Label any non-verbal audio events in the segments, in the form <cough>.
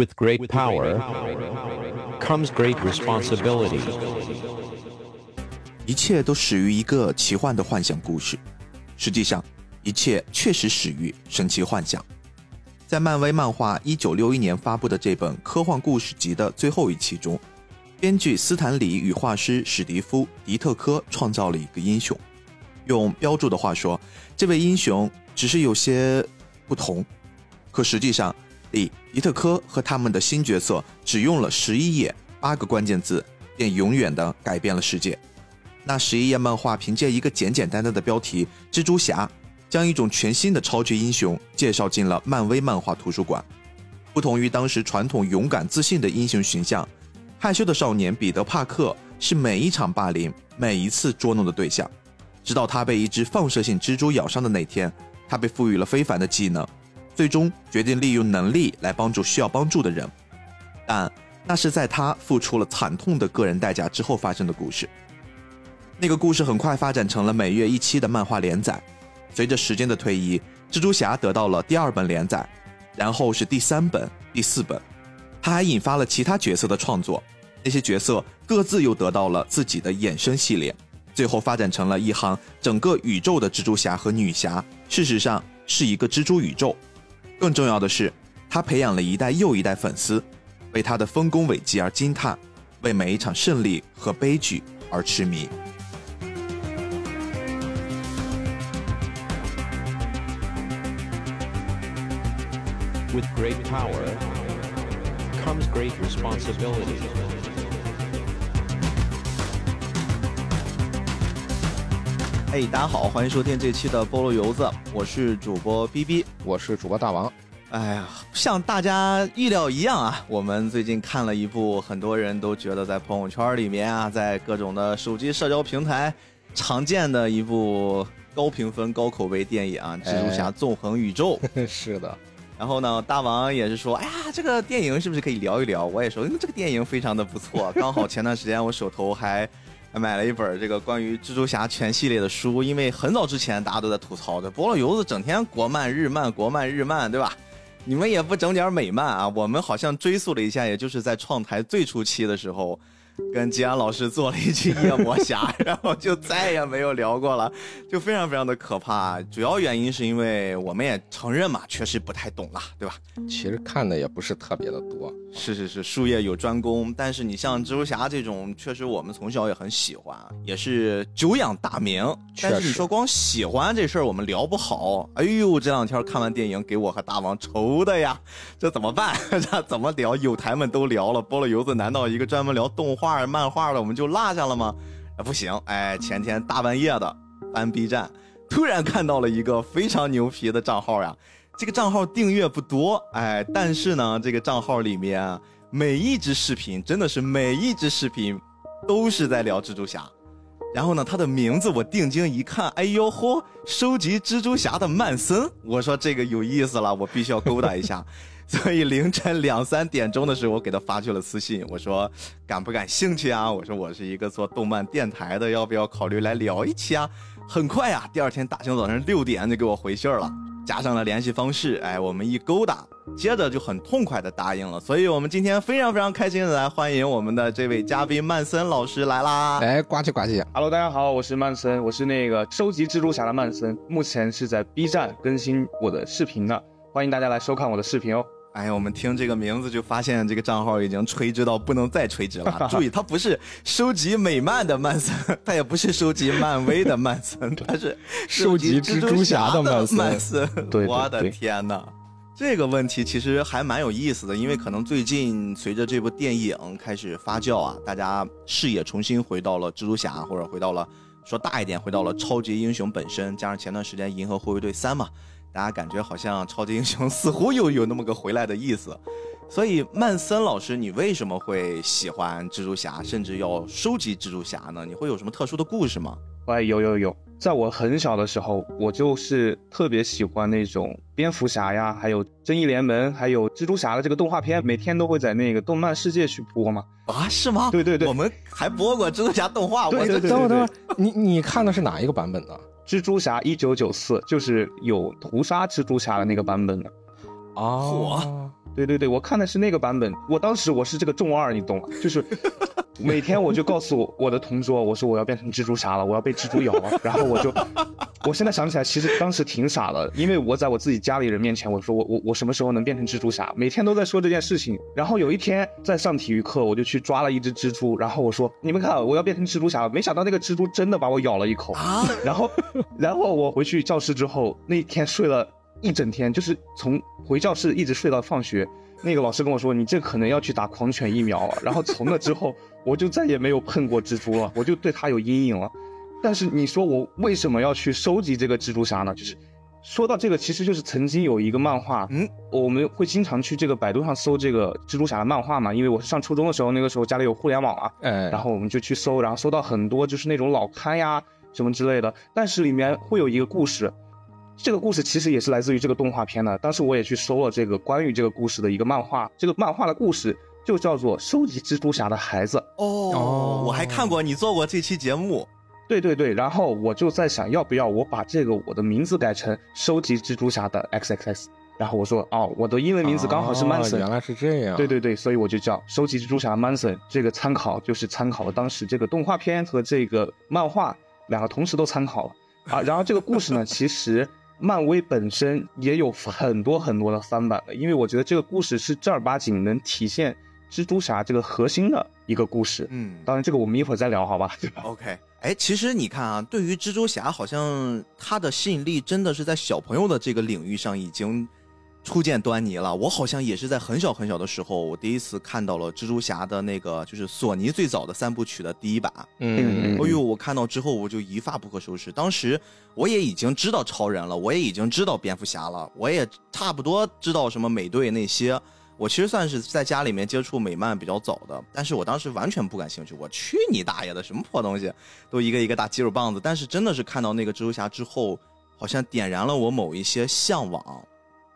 With great power comes great responsibility. 一切都始于一个奇幻的幻想故事，实际上，一切确实始于神奇幻想。在漫威漫画一九六一年发布的这本科幻故事集的最后一期中，编剧斯坦李与画师史蒂夫·迪特科创造了一个英雄。用标注的话说，这位英雄只是有些不同，可实际上，李迪特科和他们的新角色只用了十一页八个关键字，便永远的改变了世界。那十一页漫画凭借一个简简单单的标题“蜘蛛侠”，将一种全新的超级英雄介绍进了漫威漫画图书馆。不同于当时传统勇敢自信的英雄形象，害羞的少年彼得·帕克是每一场霸凌、每一次捉弄的对象。直到他被一只放射性蜘蛛咬伤的那天，他被赋予了非凡的技能，最终决定利用能力来帮助需要帮助的人。但那是在他付出了惨痛的个人代价之后发生的故事。那个故事很快发展成了每月一期的漫画连载。随着时间的推移，蜘蛛侠得到了第二本连载，然后是第三本、第四本。他还引发了其他角色的创作，那些角色各自又得到了自己的衍生系列。最后发展成了一行整个宇宙的蜘蛛侠和女侠，事实上是一个蜘蛛宇宙。更重要的是，他培养了一代又一代粉丝，为他的丰功伟绩而惊叹，为每一场胜利和悲剧而痴迷。With great power comes great responsibility. 哎，大家好，欢迎收听这期的菠萝油子，我是主播 B B，我是主播大王。哎呀，像大家预料一样啊，我们最近看了一部很多人都觉得在朋友圈里面啊，在各种的手机社交平台常见的一部高评分、高口碑电影啊《蜘蛛侠：纵横宇宙》。<laughs> 是的。然后呢，大王也是说，哎呀，这个电影是不是可以聊一聊？我也说，这个电影非常的不错。刚好前段时间我手头还。买了一本这个关于蜘蛛侠全系列的书，因为很早之前大家都在吐槽的，菠萝油子整天国漫日漫国漫日漫，对吧？你们也不整点美漫啊？我们好像追溯了一下，也就是在创台最初期的时候。跟吉安老师做了一期夜魔侠，<laughs> 然后就再也没有聊过了，就非常非常的可怕。主要原因是因为我们也承认嘛，确实不太懂了，对吧？其实看的也不是特别的多。是是是，术业有专攻。但是你像蜘蛛侠这种，确实我们从小也很喜欢，也是久仰大名。但是你说光喜欢这事儿，我们聊不好。哎呦，这两天看完电影，给我和大王愁的呀，这怎么办？<laughs> 这怎么聊？有台们都聊了，菠萝油子难道一个专门聊动画？画漫画的我们就落下了吗？啊，不行！哎，前天大半夜的翻 B 站，突然看到了一个非常牛皮的账号呀。这个账号订阅不多，哎，但是呢，这个账号里面每一支视频真的是每一支视频都是在聊蜘蛛侠。然后呢，他的名字我定睛一看，哎呦嚯，收集蜘蛛侠的曼森。我说这个有意思了，我必须要勾搭一下。所以凌晨两三点钟的时候，我给他发去了私信，我说感不感兴趣啊？我说我是一个做动漫电台的，要不要考虑来聊一期啊？很快啊，第二天大清早上六点就给我回信了，加上了联系方式，哎，我们一勾搭，接着就很痛快的答应了。所以我们今天非常非常开心的来欢迎我们的这位嘉宾曼森老师来啦！哎，呱唧呱唧，Hello，大家好，我是曼森，我是那个收集蜘蛛侠的曼森，目前是在 B 站更新我的视频呢，欢迎大家来收看我的视频哦。哎呀，我们听这个名字就发现这个账号已经垂直到不能再垂直了。<laughs> 注意，它不是收集美漫的曼森，<laughs> 它也不是收集漫威的曼森，它是收集蜘蛛侠的 <laughs> 曼森。对，我的天哪，这个问题其实还蛮有意思的，因为可能最近随着这部电影开始发酵啊，大家视野重新回到了蜘蛛侠，或者回到了说大一点，回到了超级英雄本身，加上前段时间银河护卫队三嘛。大家感觉好像超级英雄似乎又有那么个回来的意思，所以曼森老师，你为什么会喜欢蜘蛛侠，甚至要收集蜘蛛侠呢？你会有什么特殊的故事吗？哎，有有有，在我很小的时候，我就是特别喜欢那种蝙蝠侠呀，还有正义联盟，还有蜘蛛侠的这个动画片，每天都会在那个动漫世界去播嘛。啊，是吗？对对对，我们还播过蜘蛛侠动画。对对对，等会等会，你你看的是哪一个版本的？蜘蛛侠一九九四就是有屠杀蜘蛛侠的那个版本的，哦，对对对，我看的是那个版本。我当时我是这个重二，你懂吗？就是 <laughs> 每天我就告诉我的同桌，我说我要变成蜘蛛侠了，我要被蜘蛛咬了。然后我就，我现在想起来，其实当时挺傻的，因为我在我自己家里人面前，我说我我我什么时候能变成蜘蛛侠？每天都在说这件事情。然后有一天在上体育课，我就去抓了一只蜘蛛，然后我说你们看，我要变成蜘蛛侠了。没想到那个蜘蛛真的把我咬了一口啊！然后，然后我回去教室之后，那天睡了。一整天就是从回教室一直睡到放学，那个老师跟我说，你这可能要去打狂犬疫苗了。然后从那之后，我就再也没有碰过蜘蛛了，我就对它有阴影了。但是你说我为什么要去收集这个蜘蛛侠呢？就是说到这个，其实就是曾经有一个漫画，嗯，我们会经常去这个百度上搜这个蜘蛛侠的漫画嘛，因为我上初中的时候，那个时候家里有互联网啊，哎，然后我们就去搜，然后搜到很多就是那种老刊呀什么之类的，但是里面会有一个故事。这个故事其实也是来自于这个动画片的。当时我也去搜了这个关于这个故事的一个漫画，这个漫画的故事就叫做《收集蜘蛛侠的孩子》。哦，我还看过你做过这期节目。对对对，然后我就在想，要不要我把这个我的名字改成《收集蜘蛛侠的 X X X》？然后我说，哦，我的英文名字刚好是 Manson，原来是这样。对对对，所以我就叫《收集蜘蛛侠 Manson》。这个参考就是参考了当时这个动画片和这个漫画两个同时都参考了啊。然后这个故事呢，其实。漫威本身也有很多很多的翻版的，因为我觉得这个故事是正儿八经能体现蜘蛛侠这个核心的一个故事。嗯，当然这个我们一会儿再聊，好吧对吧？<laughs> OK，哎，其实你看啊，对于蜘蛛侠，好像他的吸引力真的是在小朋友的这个领域上已经。初见端倪了，我好像也是在很小很小的时候，我第一次看到了蜘蛛侠的那个，就是索尼最早的三部曲的第一版。嗯，哎呦，我看到之后我就一发不可收拾。当时我也已经知道超人了，我也已经知道蝙蝠侠了，我也差不多知道什么美队那些。我其实算是在家里面接触美漫比较早的，但是我当时完全不感兴趣。我去你大爷的，什么破东西，都一个一个大肌肉棒子。但是真的是看到那个蜘蛛侠之后，好像点燃了我某一些向往。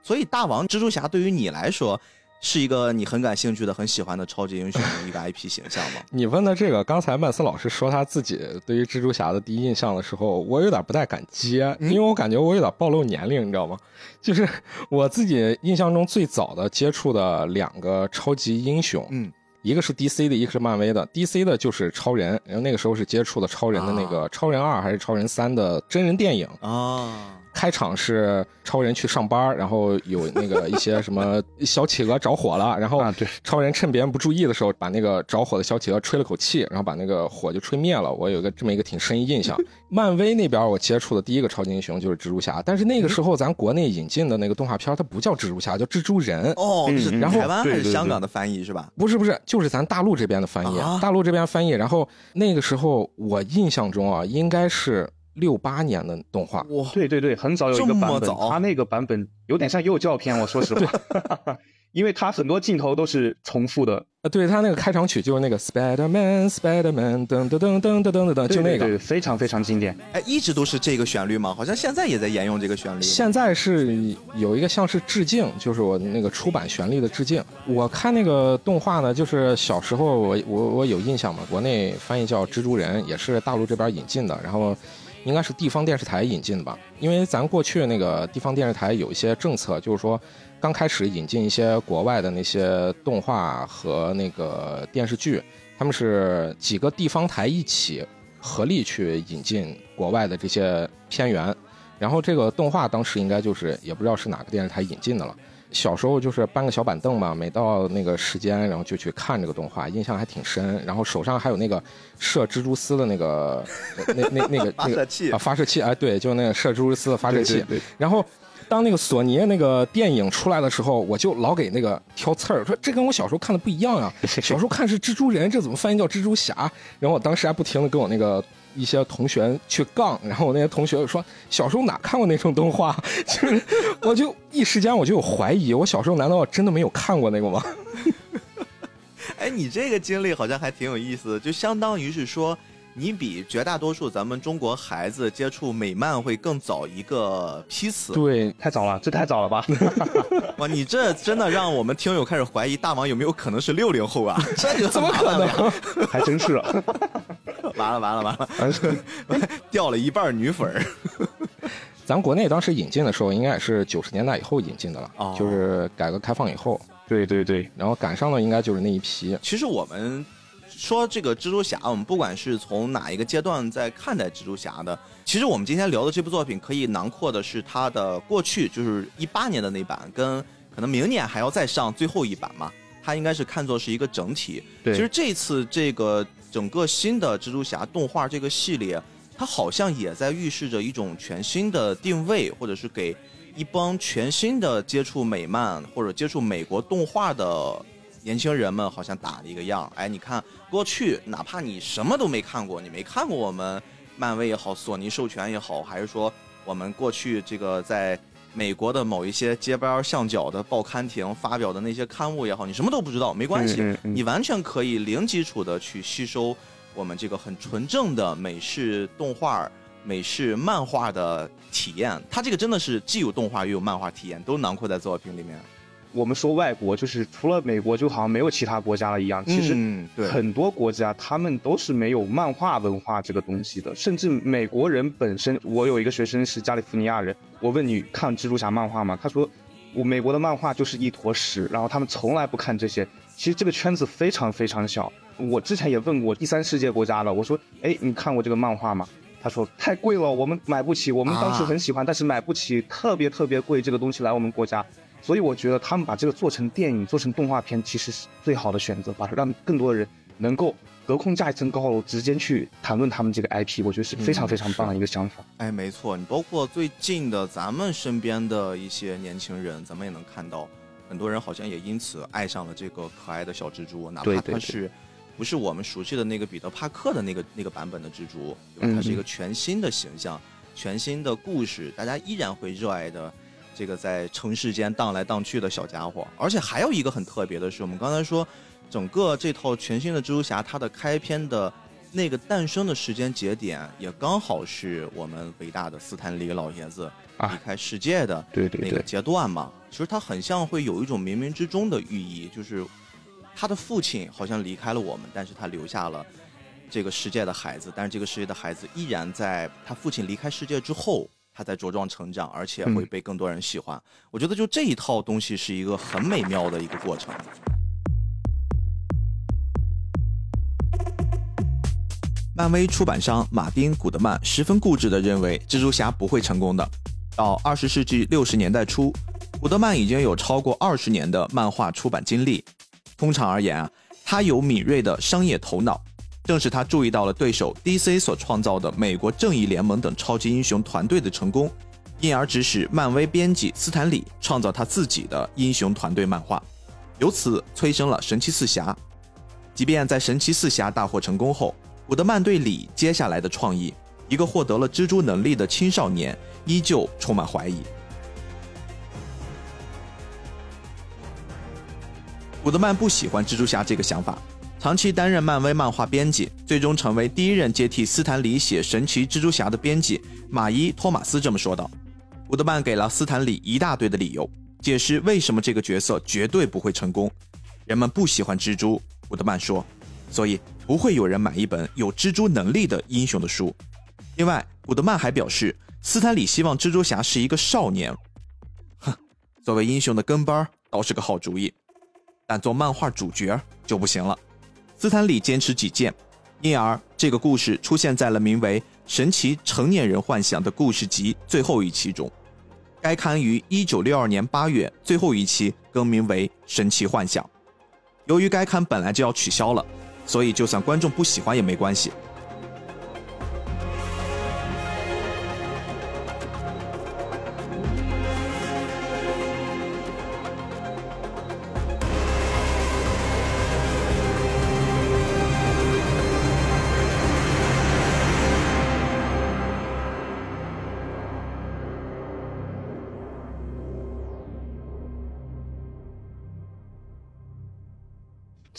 所以，大王蜘蛛侠对于你来说，是一个你很感兴趣的、很喜欢的超级英雄的一个 IP 形象吗？<laughs> 你问的这个，刚才曼斯老师说他自己对于蜘蛛侠的第一印象的时候，我有点不太敢接，因为我感觉我有点暴露年龄，你知道吗？<laughs> 就是我自己印象中最早的接触的两个超级英雄，嗯，一个是 DC 的，一个是漫威的。DC 的就是超人，然后那个时候是接触的超人的那个超人二还是超人三的真人电影啊。开场是超人去上班，然后有那个一些什么小企鹅着火了，然后超人趁别人不注意的时候，把那个着火的小企鹅吹了口气，然后把那个火就吹灭了。我有个这么一个挺深印象。<laughs> 漫威那边我接触的第一个超级英雄就是蜘蛛侠，但是那个时候咱国内引进的那个动画片它不叫蜘蛛侠，叫蜘蛛人。哦，是台湾还是香港的翻译是吧？不是不是，就是咱大陆这边的翻译，大陆这边翻译。然后那个时候我印象中啊，应该是。六八年的动画，哇，对对对，很早有一个版本，他那个版本有点像幼教片，我说实话，<laughs> 因为他很多镜头都是重复的。呃，对他那个开场曲就是那个 Spider Man Spider Man 噔噔噔噔噔噔噔，就那个，非常非常经典。哎，一直都是这个旋律吗？好像现在也在沿用这个旋律。现在是有一个像是致敬，就是我那个出版旋律的致敬。我看那个动画呢，就是小时候我我我有印象嘛，国内翻译叫蜘蛛人，也是大陆这边引进的，然后。应该是地方电视台引进的吧，因为咱过去那个地方电视台有一些政策，就是说刚开始引进一些国外的那些动画和那个电视剧，他们是几个地方台一起合力去引进国外的这些片源，然后这个动画当时应该就是也不知道是哪个电视台引进的了。小时候就是搬个小板凳嘛，每到那个时间，然后就去看这个动画，印象还挺深。然后手上还有那个射蜘蛛丝的那个 <laughs> 那那那个发射器啊，发射器哎，对，就那个射蜘蛛丝的发射器。然后当那个索尼那个电影出来的时候，我就老给那个挑刺儿，说这跟我小时候看的不一样啊。小时候看是蜘蛛人，这怎么翻译叫蜘蛛侠？然后我当时还不停的跟我那个。一些同学去杠，然后我那些同学就说：“小时候哪看过那种动画？” <laughs> 就是我就一时间我就有怀疑，我小时候难道真的没有看过那个吗？<laughs> 哎，你这个经历好像还挺有意思的，就相当于是说。你比绝大多数咱们中国孩子接触美漫会更早一个批次，对，太早了，这太早了吧？<laughs> 哇，你这真的让我们听友开始怀疑大王有没有可能是六零后啊？<laughs> 这就怎么可能？<laughs> 还真是，完了完了完了，掉了一半女粉儿。咱国内当时引进的时候，应该也是九十年代以后引进的了，就是改革开放以后。对对对，然后赶上的应该就是那一批。其实我们说这个蜘蛛侠，我们不管是从哪一个阶段在看待蜘蛛侠的，其实我们今天聊的这部作品可以囊括的是它的过去，就是一八年的那版，跟可能明年还要再上最后一版嘛，它应该是看作是一个整体。对其实这次这个整个新的蜘蛛侠动画这个系列，它好像也在预示着一种全新的定位，或者是给一帮全新的接触美漫或者接触美国动画的年轻人们，好像打了一个样。哎，你看过去，哪怕你什么都没看过，你没看过我们漫威也好，索尼授权也好，还是说我们过去这个在美国的某一些街边巷角的报刊亭发表的那些刊物也好，你什么都不知道，没关系，嗯嗯嗯你完全可以零基础的去吸收我们这个很纯正的美式动画、美式漫画的体验。它这个真的是既有动画又有漫画体验，都囊括在作品里面。我们说外国，就是除了美国，就好像没有其他国家了一样。其实很多国家他们都是没有漫画文化这个东西的，甚至美国人本身，我有一个学生是加利福尼亚人，我问你看蜘蛛侠漫画吗？他说我美国的漫画就是一坨屎，然后他们从来不看这些。其实这个圈子非常非常小。我之前也问过第三世界国家的，我说，哎，你看过这个漫画吗？他说太贵了，我们买不起。我们当时很喜欢，但是买不起，特别特别贵这个东西来我们国家。所以我觉得他们把这个做成电影、做成动画片，其实是最好的选择，把它让更多的人能够隔空架一层高楼，直接去谈论他们这个 IP，我觉得是非常非常棒的一个想法。哎，没错，你包括最近的咱们身边的一些年轻人，咱们也能看到，很多人好像也因此爱上了这个可爱的小蜘蛛，哪怕它是不是我们熟悉的那个彼得帕克的那个那个版本的蜘蛛，对吧？嗯它是一个全新的形象，全新的故事，大家依然会热爱的。这个在城市间荡来荡去的小家伙，而且还有一个很特别的是，我们刚才说，整个这套全新的蜘蛛侠，它的开篇的那个诞生的时间节点，也刚好是我们伟大的斯坦李老爷子啊离开世界的那个阶段嘛。其实它很像会有一种冥冥之中的寓意，就是他的父亲好像离开了我们，但是他留下了这个世界的孩子，但是这个世界的孩子依然在他父亲离开世界之后。他在茁壮成长，而且会被更多人喜欢。我觉得就这一套东西是一个很美妙的一个过程。漫威出版商马丁·古德曼十分固执地认为蜘蛛侠不会成功的。到二十世纪六十年代初，古德曼已经有超过二十年的漫画出版经历。通常而言啊，他有敏锐的商业头脑。正是他注意到了对手 DC 所创造的美国正义联盟等超级英雄团队的成功，因而指使漫威编辑斯坦李创造他自己的英雄团队漫画，由此催生了神奇四侠。即便在神奇四侠大获成功后，古德曼对李接下来的创意，一个获得了蜘蛛能力的青少年，依旧充满怀疑。古德曼不喜欢蜘蛛侠这个想法。长期担任漫威漫画编辑，最终成为第一任接替斯坦李写神奇蜘蛛侠的编辑马伊·托马斯这么说道。古德曼给了斯坦李一大堆的理由，解释为什么这个角色绝对不会成功。人们不喜欢蜘蛛，古德曼说，所以不会有人买一本有蜘蛛能力的英雄的书。另外，古德曼还表示，斯坦李希望蜘蛛侠是一个少年。哼，作为英雄的跟班倒是个好主意，但做漫画主角就不行了。斯坦李坚持己见，因而这个故事出现在了名为《神奇成年人幻想》的故事集最后一期中。该刊于1962年8月最后一期更名为《神奇幻想》。由于该刊本来就要取消了，所以就算观众不喜欢也没关系。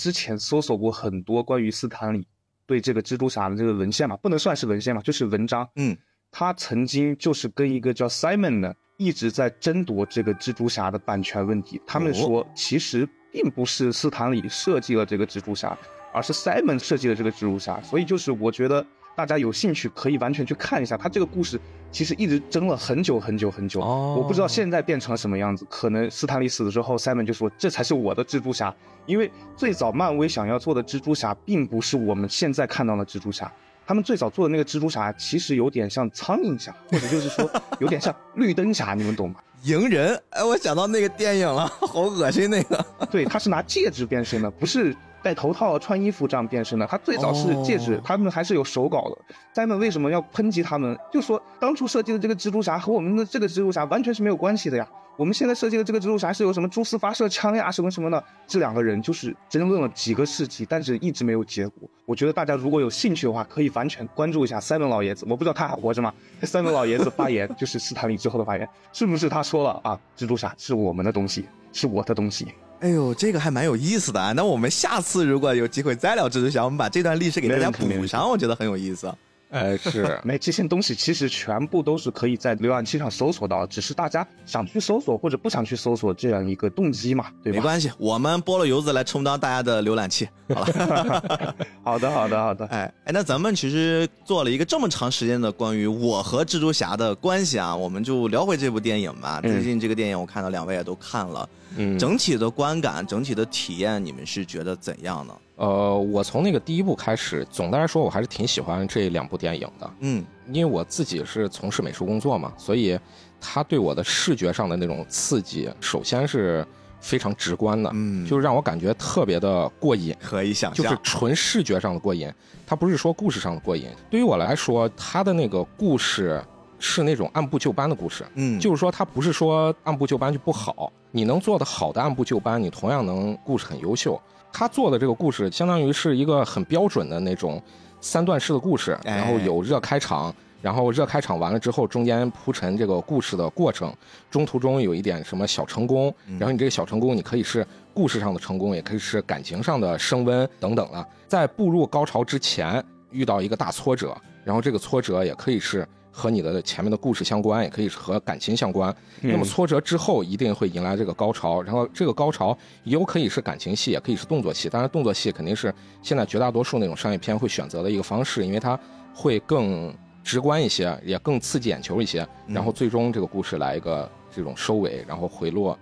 之前搜索过很多关于斯坦李对这个蜘蛛侠的这个文献嘛，不能算是文献嘛，就是文章。嗯，他曾经就是跟一个叫 Simon 的一直在争夺这个蜘蛛侠的版权问题。他们说，其实并不是斯坦李设计了这个蜘蛛侠，而是 Simon 设计了这个蜘蛛侠。所以就是我觉得大家有兴趣可以完全去看一下，他这个故事其实一直争了很久很久很久。哦我不知道现在变成了什么样子，可能斯坦利死了之后，Simon 就说这才是我的蜘蛛侠，因为最早漫威想要做的蜘蛛侠，并不是我们现在看到的蜘蛛侠。他们最早做的那个蜘蛛侠，其实有点像苍蝇侠，或者就是说有点像绿灯侠，你们懂吗？赢人，哎，我想到那个电影了，好恶心那个。对，他是拿戒指变身的，不是戴头套、穿衣服这样变身的。他最早是戒指，哦他们还是有手稿的。Simon 为什么要抨击他们？就说当初设计的这个蜘蛛侠和我们的这个蜘蛛侠完全是没有关系的呀。我们现在设计的这个蜘蛛侠是有什么蛛丝发射枪呀，什么什么的。这两个人就是争论了几个世纪，但是一直没有结果。我觉得大家如果有兴趣的话，可以完全关注一下 Simon 老爷子。我不知道他还活着吗？Simon 老爷子发言就是斯坦利之后的发言，是不是他说了啊？蜘蛛侠是我们的东西，是我的东西。哎呦，这个还蛮有意思的啊！那我们下次如果有机会再聊蜘蛛侠，我们把这段历史给大家补上，我觉得很有意思。哎，是 <laughs> 没这些东西其实全部都是可以在浏览器上搜索到，只是大家想去搜索或者不想去搜索这样一个动机嘛，对吧？没关系，我们菠萝油子来充当大家的浏览器。好了，<laughs> <laughs> 好的，好的，好的。哎哎，那咱们其实做了一个这么长时间的关于我和蜘蛛侠的关系啊，我们就聊回这部电影吧。嗯最近这个电影我看到两位也都看了，嗯，整体的观感、整体的体验，你们是觉得怎样呢？呃，我从那个第一部开始，总的来说我还是挺喜欢这两部电影的，嗯因为我自己是从事美术工作嘛，所以它对我的视觉上的那种刺激，首先是非常直观的，嗯，就是让我感觉特别的过瘾。可以想象，就是纯视觉上的过瘾，它不是说故事上的过瘾。对于我来说，它的那个故事是那种按部就班的故事，嗯，就是说它不是说按部就班就不好，你能做的好的按部就班，你同样能故事很优秀。他做的这个故事相当于是一个很标准的那种三段式的故事，哎然后有热开场。然后热开场完了之后，中间铺陈这个故事的过程，中途中有一点什么小成功，然后你这个小成功，你可以是故事上的成功，也可以是感情上的升温等等了。在步入高潮之前遇到一个大挫折，然后这个挫折也可以是和你的前面的故事相关，也可以是和感情相关。那么挫折之后一定会迎来这个高潮，然后这个高潮有可以是感情戏，也可以是动作戏。当然，动作戏肯定是现在绝大多数那种商业片会选择的一个方式，因为它会更直观一些，也更刺激眼球一些。然后最终这个故事来一个这种收尾，然后回落。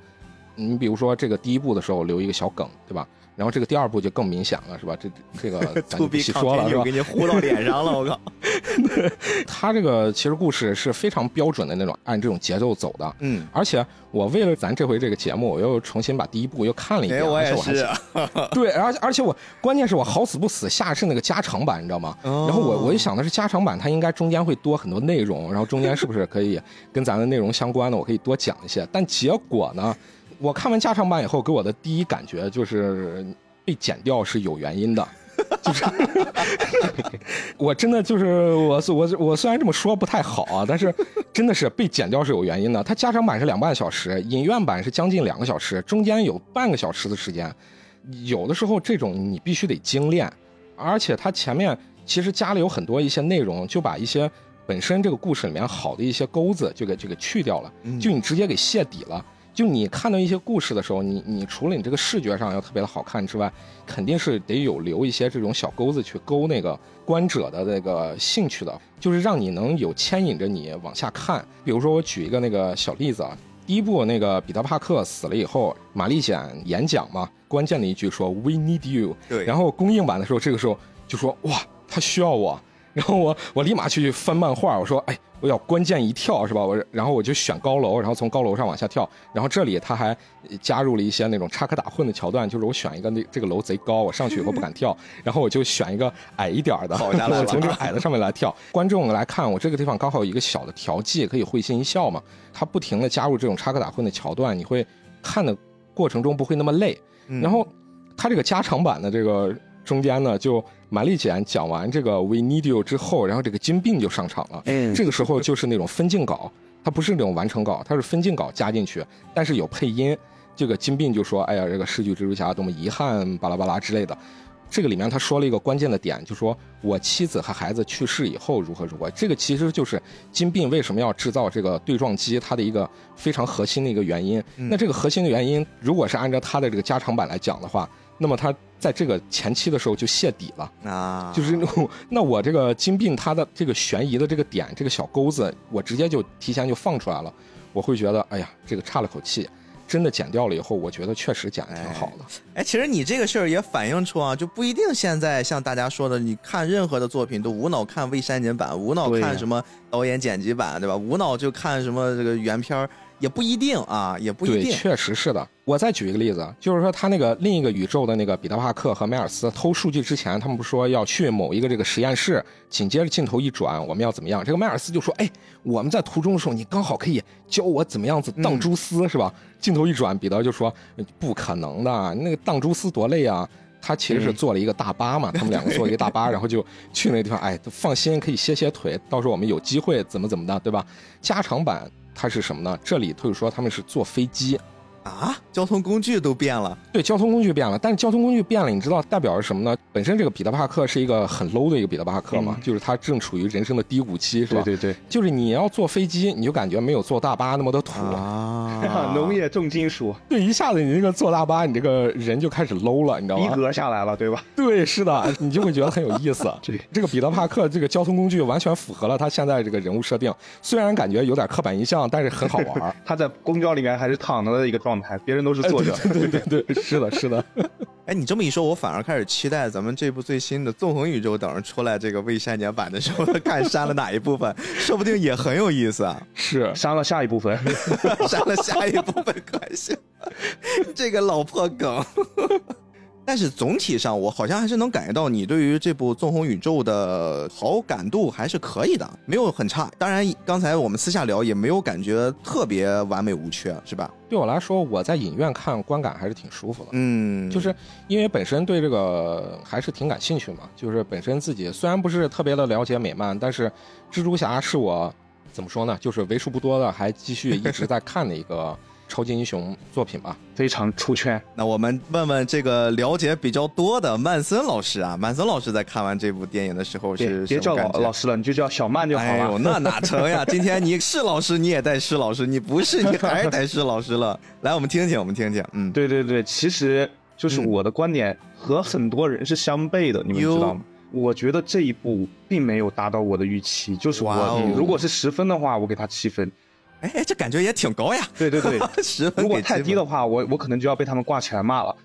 你比如说这个第一部的时候留一个小梗，对吧？然后这个第二部就更明显了，是吧？这这个 <laughs> 咱不说了，是吧给？你糊到脸上了，我靠！<laughs> 他这个其实故事是非常标准的那种按这种节奏走的。嗯，而且我为了咱这回这个节目，我又重新把第一部又看了一遍，哎，我也是，<laughs> 对，而且而且我关键是我好死不死下的是那个加长版，你知道吗？哦然后我我就想的是加长版它应该中间会多很多内容，然后中间是不是可以跟咱的内容相关的，我可以多讲一些。但结果呢，我看完加长版以后，给我的第一感觉就是被剪掉是有原因的。<laughs> 就是，我真的就是我我我虽然这么说不太好啊，但是真的是被剪掉是有原因的。它加长版是两半小时，影院版是将近两个小时，中间有半个小时的时间。有的时候这种你必须得精炼，而且它前面其实加了有很多一些内容，就把一些本身这个故事里面好的一些钩子就给就给去掉了，就你直接给卸底了。就你看到一些故事的时候，你你除了你这个视觉上要特别的好看之外，肯定是得有留一些这种小钩子去勾那个观者的那个兴趣的，就是让你能有牵引着你往下看。比如说我举一个那个小例子啊，第一部那个彼得帕克死了以后，玛丽简演讲嘛，关键的一句说 “We need you”，对然后公映版的时候，这个时候就说哇，他需要我。然后我我立马去翻漫画，我说哎，我要关键一跳是吧？我然后我就选高楼，然后从高楼上往下跳。然后这里他还加入了一些那种插科打诨的桥段，就是我选一个那这个楼贼高，我上去以后不敢跳，然后我就选一个矮一点的，我从这个矮的上面来跳。观众来看我这个地方刚好有一个小的调剂，可以会心一笑嘛。他不停的加入这种插科打诨的桥段，你会看的过程中不会那么累。然后他这个加长版的这个中间呢，就玛丽简讲完这个 We Need You 之后，然后这个金并就上场了。嗯这个时候就是那种分镜稿，它不是那种完成稿，它是分镜稿加进去，但是有配音。这个金并就说：“哎呀，这个失去蜘蛛侠多么遗憾，巴拉巴拉之类的。”这个里面他说了一个关键的点，就说我妻子和孩子去世以后如何如何。这个其实就是金并为什么要制造这个对撞机，它的一个非常核心的一个原因。那这个核心的原因，如果是按照他的这个加长版来讲的话，那么他在这个前期的时候就泄底了。啊，就是那我这个金并它的这个悬疑的这个点，这个小钩子，我直接就提前就放出来了，我会觉得，哎呀，这个差了口气。真的剪掉了以后，我觉得确实剪的挺好的。哎，其实你这个事儿也反映出啊，就不一定现在像大家说的，你看任何的作品都无脑看未删减版，无脑看什么导演剪辑版，对吧？无脑就看什么这个原片儿，也不一定啊，也不一对，定。确实是的。我再举一个例子，就是说他那个另一个宇宙的那个彼得帕克和迈尔斯偷数据之前，他们不说要去某一个这个实验室，紧接着镜头一转，我们要怎么样？这个迈尔斯就说：“哎，我们在途中的时候，你刚好可以教我怎么样子荡蛛丝，是吧？”镜头一转，彼得就说：“不可能的，那个荡蛛丝多累啊！”他其实是坐了一个大巴嘛，他们两个坐一个大巴，然后就去那个地方，哎，放心，可以歇歇腿，到时候我们有机会怎么怎么的，对吧？加长版它是什么呢？这里他就说他们是坐飞机，啊，交通工具都变了，对，交通工具变了，但是交通工具变了，你知道代表着什么呢？本身这个彼得帕克是一个很 low 的一个彼得帕克嘛，就是他正处于人生的低谷期，是吧？对对对，就是你要坐飞机，你就感觉没有坐大巴那么的土。啊 <laughs> 农业重金属对，一下子你这个坐大巴，你这个人就开始 low 了，你知道吗逼？格下来了，对吧？对，是的，你就会觉得很有意思。<laughs> 对这个彼得帕克这个交通工具完全符合了他现在这个人物设定，虽然感觉有点刻板印象，但是很好玩。<laughs> 他在公交里面还是躺着的一个状态，别人都是作者。对对对，<laughs> 是的，是的。<laughs> 哎，你这么一说，我反而开始期待咱们这部最新的《纵横宇宙》等着出来这个未删减版的时候，<laughs> 看删了哪一部分，说不定也很有意思啊。是，删了下一部分，删了下一部分可惜，这个老破梗。但是总体上，我好像还是能感觉到你对于这部《纵横宇宙》的好感度还是可以的，没有很差。当然，刚才我们私下聊也没有感觉特别完美无缺，是吧？对我来说，我在影院看观感还是挺舒服的。嗯，就是因为本身对这个还是挺感兴趣嘛，就是本身自己虽然不是特别的了解美漫，但是蜘蛛侠是我怎么说呢，就是为数不多的还继续一直在看的一个超级英雄作品吧。非常出圈。那我们问问这个了解比较多的曼森老师啊，曼森老师在看完这部电影的时候是别叫老老师了，你就叫小曼就好哎呦，了。那哪成呀？<laughs> 今天你是老师，你也带是老师；你不是，你还是带是老师了。来，我们听听，我们听听。嗯，对对对，其实就是嗯我的观点和很多人是相悖的，你们知道吗？我觉得这一部并没有达到我的预期，就是我如果是十分的话，我给他七分。哎，这感觉也挺高呀。对对对，<laughs> 十分如果太低的话，我我可能就要被他们挂起来骂了，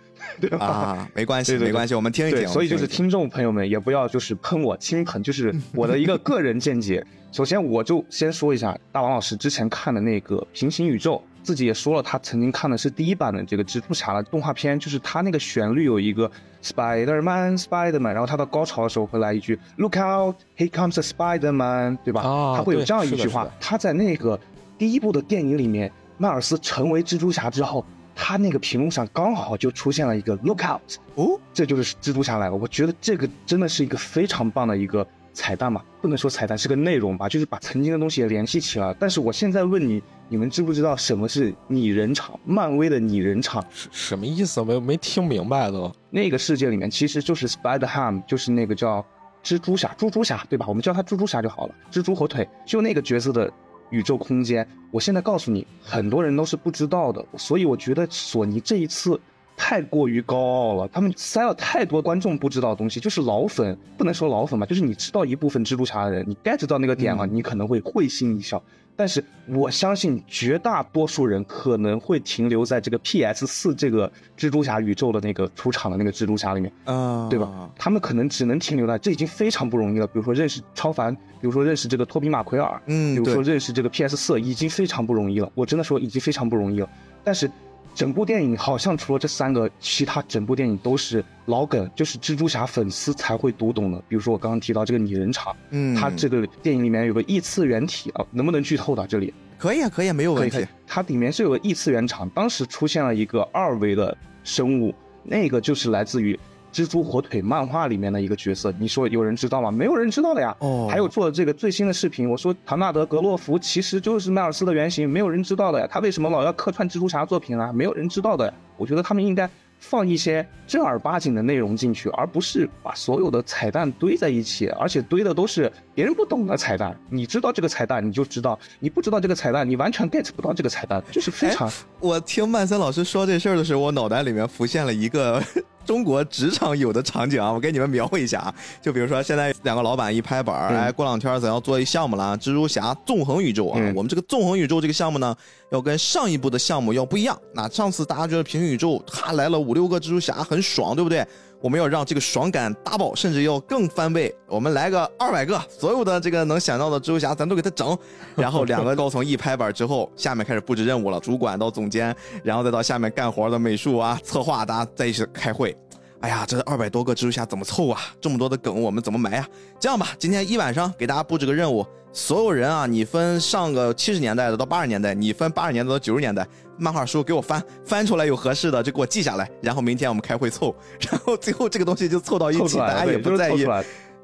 对吧？啊，没关系，对对对没关系，我们听一听。所以就是听众朋友们也不要就是喷我轻喷，就是我的一个个人见解。首先，我就先说一下大王老师之前看的那个《平行宇宙》，自己也说了，他曾经看的是第一版的这个蜘蛛侠的动画片，就是他那个旋律有一个 Spider Man Spider Man，然后他到高潮的时候会来一句 Look out, here comes a Spider Man，对吧？啊他会有这样一句话。他在那个第一部的电影里面，迈尔斯成为蜘蛛侠之后，他那个屏幕上刚好就出现了一个 Look out，哦，这就是蜘蛛侠来了。我觉得这个真的是一个非常棒的一个彩蛋嘛，不能说彩蛋，是个内容吧，就是把曾经的东西也联系起来了。但是我现在问你，你们知不知道什么是拟人场？漫威的拟人场，是什么意思？没没听明白都。那个世界里面其实就是 Spider Ham，就是那个叫蜘蛛侠、猪猪侠，对吧？我们叫他猪猪侠就好了。蜘蛛火腿就那个角色的宇宙空间，我现在告诉你，很多人都是不知道的。所以我觉得索尼这一次太过于高傲了，他们塞了太多观众不知道的东西，就是老粉不能说老粉吧，就是你知道一部分蜘蛛侠的人，你 get 到那个点了，你可能会会心一笑。但是我相信绝大多数人可能会停留在这个 PS 四这个蜘蛛侠宇宙的那个出场的那个蜘蛛侠里面，啊，对吧？？他们可能只能停留在这已经非常不容易了。比如说认识超凡，比如说认识这个托比马奎尔，嗯比如说认识这个 PS 四，已经非常不容易了。我真的说已经非常不容易了。但是整部电影好像除了这三个，其他整部电影都是老梗，就是蜘蛛侠粉丝才会读懂的。比如说我刚刚提到这个拟人场，嗯，它这个电影里面有个异次元体啊，能不能剧透到这里？可以啊，可以啊，没有问题可以可以。，它里面是有个异次元场，当时出现了一个二维的生物，那个就是来自于蜘蛛火腿漫画里面的一个角色。你说有人知道吗？没有人知道的呀。哦还有做这个最新的视频，我说唐纳德·格洛夫其实就是迈尔斯的原型，没有人知道的呀。他为什么老要客串蜘蛛侠作品啊？没有人知道的呀。我觉得他们应该。放一些正儿八经的内容进去，而不是把所有的彩蛋堆在一起，而且堆的都是别人不懂的彩蛋。你知道这个彩蛋，你就知道；你不知道这个彩蛋，你完全 get 不到这个彩蛋，就是非常我听曼森老师说这事儿的时候，我脑袋里面浮现了一个中国职场有的场景啊，我给你们描绘一下啊。就比如说现在两个老板一拍板儿，嗯哎，过两天咱要做一项目了，蜘蛛侠纵横宇宙啊。嗯我们这个纵横宇宙这个项目呢，要跟上一部的项目要不一样。那上次大家觉得平行宇宙，他来了五六个蜘蛛侠，很爽，对不对？我们要让这个爽感大爆甚至要更翻倍。我们来个二百个，所有的这个能想到的蜘蛛侠，咱都给他整。然后两个高层一拍板之后，下面开始布置任务了，主管到总监，然后再到下面干活的美术啊、策划，大家在一起开会。哎呀，这二百多个蜘蛛侠怎么凑啊？这么多的梗我们怎么埋啊？这样吧，今天一晚上给大家布置个任务，所有人啊，你分上个七十年代的到八十年代，你分八十年代到九十年代，漫画书给我翻翻出来有合适的就给我记下来，然后明天我们开会凑，然后最后这个东西就凑到一起，大家也不在意。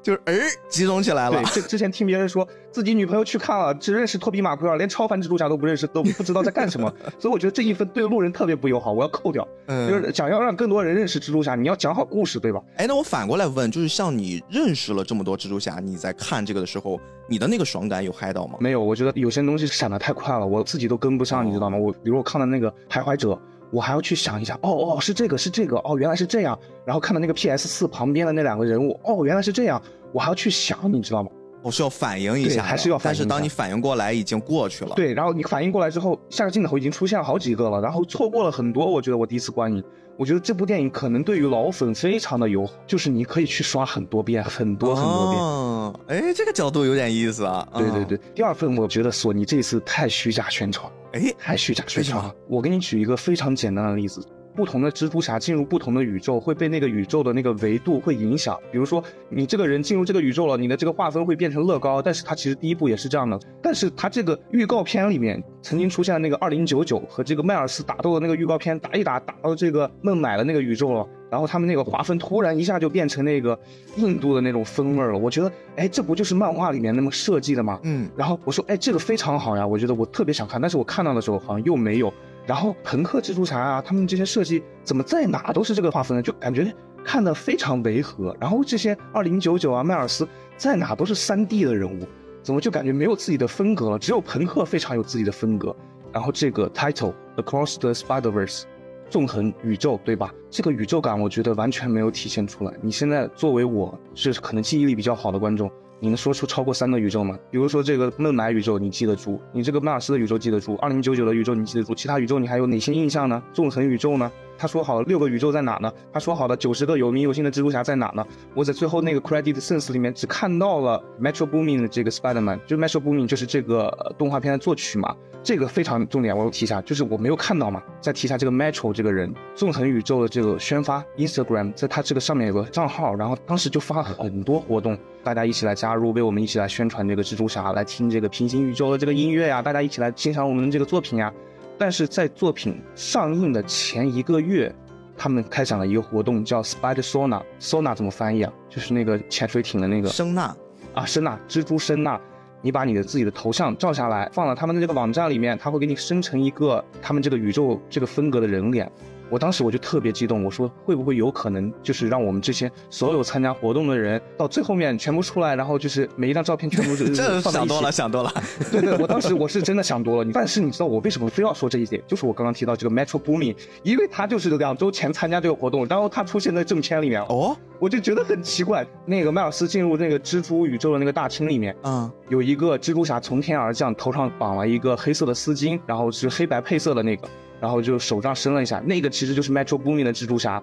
就是哎集中起来了对，。这之前听别人说自己女朋友去看了，只认识托比马奎尔，连超凡蜘蛛侠都不认识，都不知道在干什么。<laughs> 所以我觉得这一分对路人特别不友好，我要扣掉。嗯就是想要让更多人认识蜘蛛侠，你要讲好故事，对吧？哎，那我反过来问，就是像你认识了这么多蜘蛛侠，你在看这个的时候，你的那个爽感有嗨到吗？没有，我觉得有些东西闪的太快了，我自己都跟不上，你知道吗？我比如我看的那个徘徊者，我还要去想一下，哦哦，是这个是这个，哦原来是这样。然后看到那个 PS 四旁边的那两个人物，哦原来是这样，我还要去想，你知道吗？我是要反应一下还是要反应但是当你反应过来，已经过去了。，对，然后你反应过来之后，下个镜头已经出现了好几个了，然后错过了很多。我觉得我第一次观影，我觉得这部电影可能对于老粉非常的友好，就是你可以去刷很多遍，很多很多遍。哦，哎，这个角度有点意思啊。嗯，对对对，第二份我觉得索尼这次太虚假宣传，哎，太虚假宣传了。我给你举一个非常简单的例子。不同的蜘蛛侠进入不同的宇宙，会被那个宇宙的那个维度会影响。比如说，你这个人进入这个宇宙了，你的这个划分会变成乐高，但是它其实第一部也是这样的。但是它这个预告片里面曾经出现的那个二零九九和这个迈尔斯打斗的那个预告片，打一打打到这个孟买的那个宇宙了，然后他们那个划分突然一下就变成那个印度的那种风味了。我觉得，哎，这不就是漫画里面那么设计的吗？嗯，然后我说，哎，这个非常好呀，我觉得我特别想看，但是我看到的时候好像又没有。然后朋克蜘蛛侠啊，他们这些设计怎么在哪都是这个划分呢？就感觉看的非常违和。然后这些二零九九啊、迈尔斯在哪都是三 D 的人物，怎么就感觉没有自己的风格了？只有朋克非常有自己的风格。然后这个 title Across the Spider-Verse。纵横宇宙，对吧？这个宇宙感，我觉得完全没有体现出来。你现在作为我是可能记忆力比较好的观众，你能说出超过三个宇宙吗？比如说这个孟买宇宙，你记得住；你这个迈尔斯的宇宙记得住；二零九九的宇宙你记得住，其他宇宙你还有哪些印象呢？纵横宇宙呢？他说好了六个宇宙在哪呢？他说好的九十个有名有姓的蜘蛛侠在哪呢？我在最后那个 credit sense 里面只看到了 Metro Boomin 的这个 Spider-Man，就 Metro Boomin 就是这个动画片的作曲嘛，这个非常重点，我提一下，就是我没有看到嘛，再提一下这个 Metro 这个人，纵横宇宙的这个宣发 Instagram，在他这个上面有个账号，然后当时就发了很多活动，大家一起来加入，为我们一起来宣传这个蜘蛛侠，来听这个平行宇宙的这个音乐呀，大家一起来欣赏我们的这个作品呀。但是在作品上映的前一个月，他们开展了一个活动，叫 Spider Sona，Sona 怎么翻译啊？就是那个潜水艇的那个声呐，啊，声呐，蜘蛛声呐，你把你的自己的头像照下来，放到他们的这个网站里面，他会给你生成一个他们这个宇宙这个风格的人脸。我当时我就特别激动，我说会不会有可能就是让我们这些所有参加活动的人到最后面全部出来，然后就是每一张照片全部就 <laughs> 这想多了，想多了。<laughs> 对对，我当时我是真的想多了。但是你知道我为什么非要说这一点？就是我刚刚提到这个 Metro Boomin，因为他就是两周前参加这个活动，然后他出现在正片里面，哦，我就觉得很奇怪。那个迈尔斯进入那个蜘蛛宇宙的那个大厅里面，嗯，有一个蜘蛛侠从天而降，头上绑了一个黑色的丝巾，然后是黑白配色的那个，然后就手杖伸了一下，那个其实就是 Metro Boomin 的蜘蛛侠。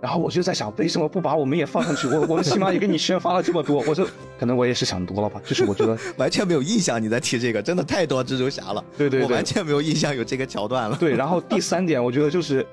然后我就在想，为什么不把我们也放上去？我 <laughs> 我们起码也给你宣发了这么多，我说可能我也是想多了吧。就是我觉得，<laughs> 完全没有印象你在提这个，真的太多蜘蛛侠了。对对对我完全没有印象有这个桥段了。对，然后第三点，我觉得就是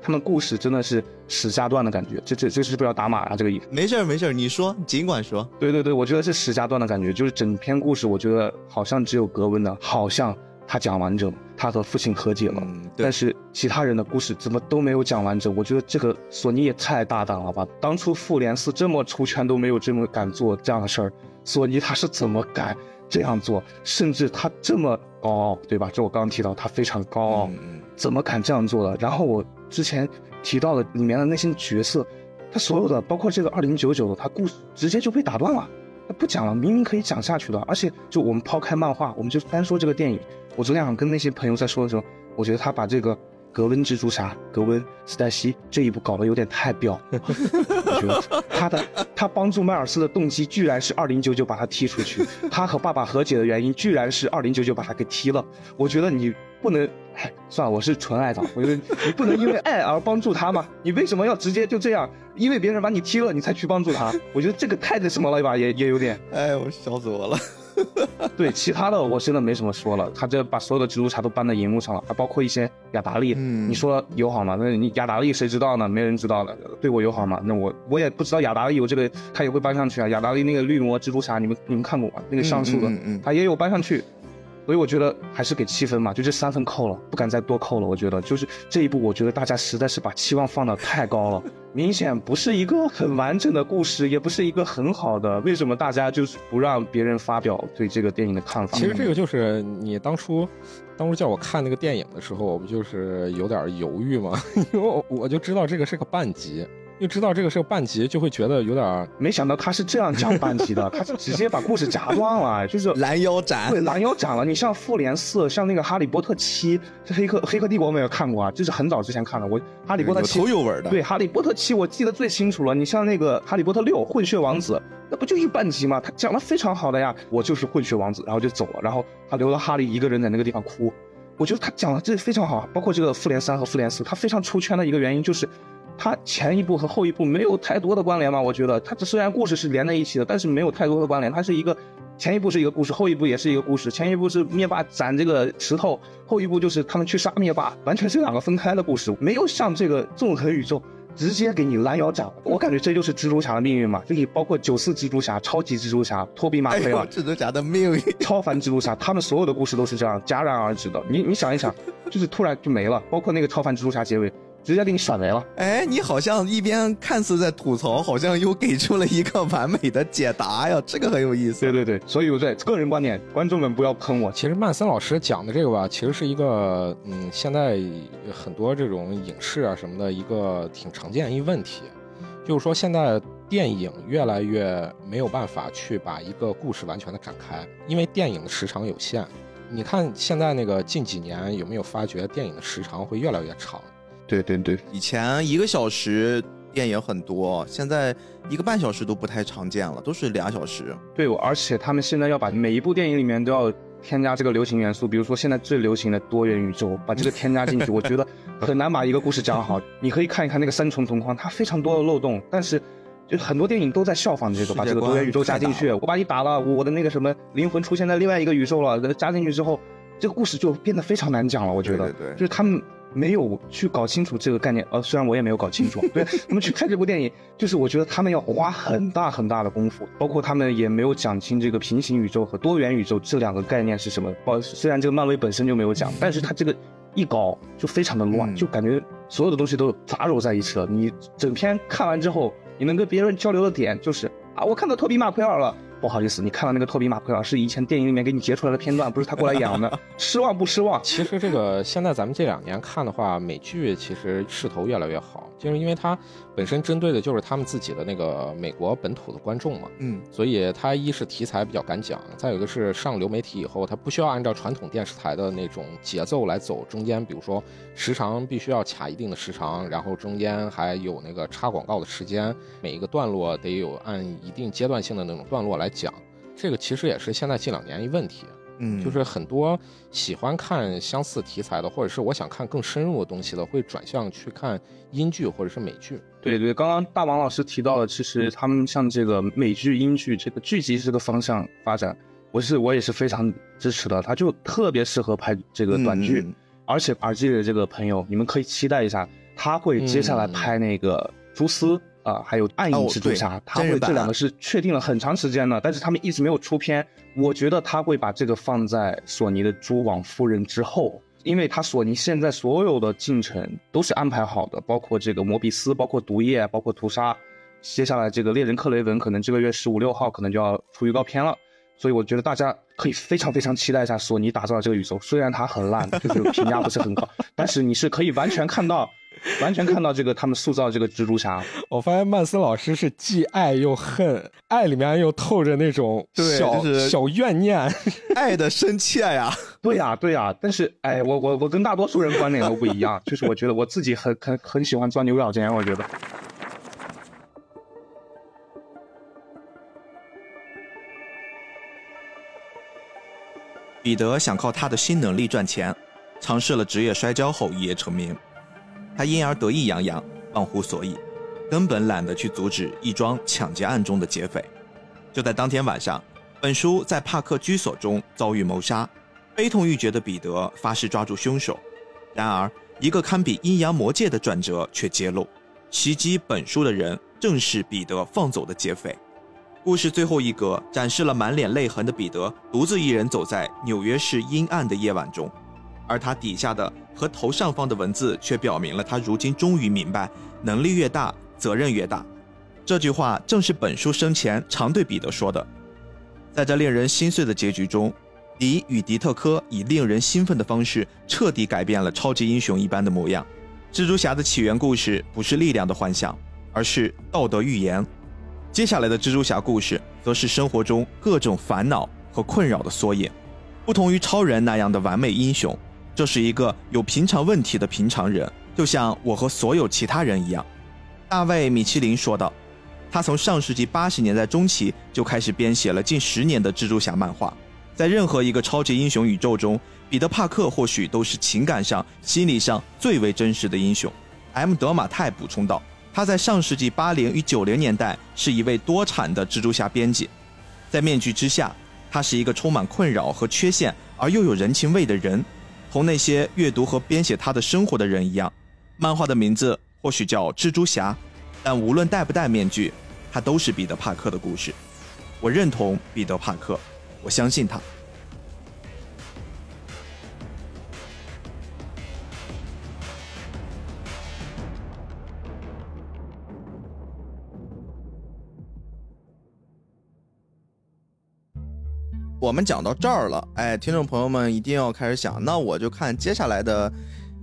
他们故事真的是史家段的感觉，这这这是不是要打码啊？这个意思？没事儿没事儿，你说，尽管说。对对对，我觉得是史家段的感觉，就是整篇故事，我觉得好像只有格温的，好像他讲完整，他和父亲和解了，嗯，但。是其他人的故事怎么都没有讲完整。我觉得这个索尼也太大胆了吧！当初复联四这么出圈都没有这么敢做这样的事儿，索尼他是怎么敢这样做？甚至他这么高傲，对吧？这我刚刚提到他非常高傲，怎么敢这样做的？然后我之前提到的里面的那些角色，他所有的包括这个二零九九的，他故事直接就被打断了，他不讲了，明明可以讲下去的。而且就我们抛开漫画，我们就单说这个电影，我昨天晚上跟那些朋友在说的时候，我觉得他把这个格温蜘蛛侠，格温斯黛西这一步搞得有点太彪，我觉得他的他帮助迈尔斯的动机居然是二零九九把他踢出去，他和爸爸和解的原因居然是二零九九把他给踢了。我觉得你不能，哎，算了，我是纯爱党，我觉得你不能因为爱而帮助他嘛？你为什么要直接就这样？因为别人把你踢了，你才去帮助他？我觉得这个太那什么了吧，也也有点。哎，我笑死我了。<laughs> 对，其他的我真的没什么说了。他这把所有的蜘蛛侠都搬到荧幕上了，还包括一些雅达利。嗯，你说友好吗？那你雅达利谁知道呢？没人知道的。对我友好吗？那我我也不知道雅达利有这个，他也会搬上去啊。雅达利那个绿魔蜘蛛侠，你们你们看过吗？那个像素的，他也有搬上去。所以我觉得还是给七分嘛，就这三分扣了，不敢再多扣了。我觉得就是这一步，我觉得大家实在是把期望放得太高了，明显不是一个很完整的故事，也不是一个很好的。为什么大家就是不让别人发表对这个电影的看法？其实这个就是你当初，当初叫我看那个电影的时候，我不就是有点犹豫吗？<laughs> 因为我就知道这个是个半集。又知道这个是个半集，就会觉得有点没想到他是这样讲半集的，他是直接把故事夹断了，就是拦腰斩。对，拦腰斩了。你像复联四，像那个哈利波特七，这黑客黑客帝国没有看过啊？这是很早之前看的。我哈利波特七有头有尾的。对，哈利波特七我记得最清楚了。你像那个哈利波特六混血王子，那不就一半集吗？他讲的非常好的呀。我就是混血王子，然后就走了，然后他留了哈利一个人在那个地方哭。我觉得他讲的这非常好，包括这个复联三和复联四，他非常出圈的一个原因就是。它前一部和后一部没有太多的关联嘛？我觉得它这虽然故事是连在一起的，但是没有太多的关联。它是一个前一部是一个故事，后一部也是一个故事。前一部是灭霸斩这个石头，后一部就是他们去杀灭霸，<laughs> 完全是两个分开的故事，没有像这个纵横宇宙直接给你拦腰斩。我感觉这就是蜘蛛侠的命运嘛，就你包括九四蜘蛛侠、超级蜘蛛侠、托比马奎尔、蜘蛛侠的命运、超凡蜘蛛侠，他们所有的故事都是这样戛然而止的。你你想一想，就是突然就没了，包括那个超凡蜘蛛侠结尾。直接给你甩没了。哎，你好像一边看似在吐槽，好像又给出了一个完美的解答呀，这个很有意思。对对对，所以我在个人观点，观众们不要喷我。其实曼森老师讲的这个吧，其实是一个嗯，现在很多这种影视啊什么的一个挺常见一问题，就是说现在电影越来越没有办法去把一个故事完全的展开，因为电影的时长有限。你看现在那个近几年有没有发觉电影的时长会越来越长？对对对，以前一个小时电影很多，现在一个半小时都不太常见了，都是俩小时。对，而且他们现在要把每一部电影里面都要添加这个流行元素，比如说现在最流行的多元宇宙，把这个添加进去，我觉得很难把一个故事讲好。你可以看一看那个三重同框，它非常多的漏洞，但是就很多电影都在效仿这个，把这个多元宇宙加进去。我把你打了，我的那个什么灵魂出现在另外一个宇宙了，加进去之后，这个故事就变得非常难讲了。我觉得，就是他们。没有去搞清楚这个概念，呃，虽然我也没有搞清楚，<laughs> 对他们去看这部电影，就是我觉得他们要花很大很大的功夫，包括他们也没有讲清这个平行宇宙和多元宇宙这两个概念是什么。包虽然这个漫威本身就没有讲，但是他这个一搞就非常的乱，就感觉所有的东西都杂糅在一起了。你整篇看完之后，你能跟别人交流的点就是啊，我看到托比马奎尔了。不好意思，你看到那个托比马奎尔是以前电影里面给你截出来的片段，不是他过来演的，<laughs> 失望不失望？其实这个现在咱们这两年看的话，美剧其实势头越来越好，就是因为它本身针对的就是他们自己的那个美国本土的观众嘛，嗯，所以它一是题材比较敢讲，再有一个是上流媒体以后，它不需要按照传统电视台的那种节奏来走，中间比如说时长必须要卡一定的时长，然后中间还有那个插广告的时间，每一个段落得有按一定阶段性的那种段落来讲。这个其实也是现在近两年一问题，嗯，就是很多喜欢看相似题材的，或者是我想看更深入的东西的，会转向去看英剧或者是美剧。对对，刚刚大王老师提到了，其实他们像这个美剧、英剧这个剧集这个方向发展，我是我也是非常支持的。他就特别适合拍这个短剧，而且耳机里的这个朋友，你们可以期待一下，他会接下来拍那个蛛丝。啊，还有暗影蜘蛛侠，他会这两个是确定了很长时间了，但是他们一直没有出片。我觉得他会把这个放在索尼的蛛网夫人之后，因为他索尼现在所有的进程都是安排好的，包括这个摩比斯，包括毒液，包括屠杀。接下来这个猎人克雷文可能这个月十五六号可能就要出预告片了，所以我觉得大家可以非常非常期待一下索尼打造的这个宇宙。虽然它很烂，就是评价不是很高，<laughs> 但是你是可以完全看到。<laughs> 完全看到这个他们塑造这个蜘蛛侠。<laughs> 我发现曼森老师是既爱又恨，爱里面又透着那种对小、就是小怨念。<laughs> 爱的深切呀。对呀、对呀、但是哎，我我我跟大多数人观点都不一样，就是我觉得我自己很很很喜欢钻牛角尖，我觉得。彼得想靠他的新能力赚钱，尝试了职业摔跤后一夜成名。他因而得意洋洋，忘乎所以，根本懒得去阻止一桩抢劫案中的劫匪。就在当天晚上，本书在帕克居所中遭遇谋杀，悲痛欲绝的彼得发誓抓住凶手。然而，一个堪比阴阳魔界的转折却揭露，袭击本书的人正是彼得放走的劫匪。故事最后一格展示了满脸泪痕的彼得独自一人走在纽约市阴暗的夜晚中，而他底下的和头上方的文字却表明了他如今终于明白，能力越大，责任越大。这句话正是本书生前常对彼得说的。在这令人心碎的结局中，迪与迪特科以令人兴奋的方式彻底改变了超级英雄一般的模样。蜘蛛侠的起源故事不是力量的幻想，而是道德预言。接下来的蜘蛛侠故事，则是生活中各种烦恼和困扰的缩影。不同于超人那样的完美英雄，这是一个有平常问题的平常人，就像我和所有其他人一样。大卫·米其林说道：“他从上世纪八十年代中期就开始编写了近十年的蜘蛛侠漫画。在任何一个超级英雄宇宙中，彼得·帕克或许都是情感上、心理上最为真实的英雄。”M. 德马泰补充道。他在上世纪八零与九零年代是一位多产的蜘蛛侠编辑，在面具之下，他是一个充满困扰和缺陷而又有人情味的人，同那些阅读和编写他的生活的人一样。漫画的名字或许叫蜘蛛侠，但无论戴不戴面具，他都是彼得·帕克的故事。我认同彼得·帕克，我相信他。我们讲到这儿了，哎，听众朋友们一定要开始想，那我就看接下来的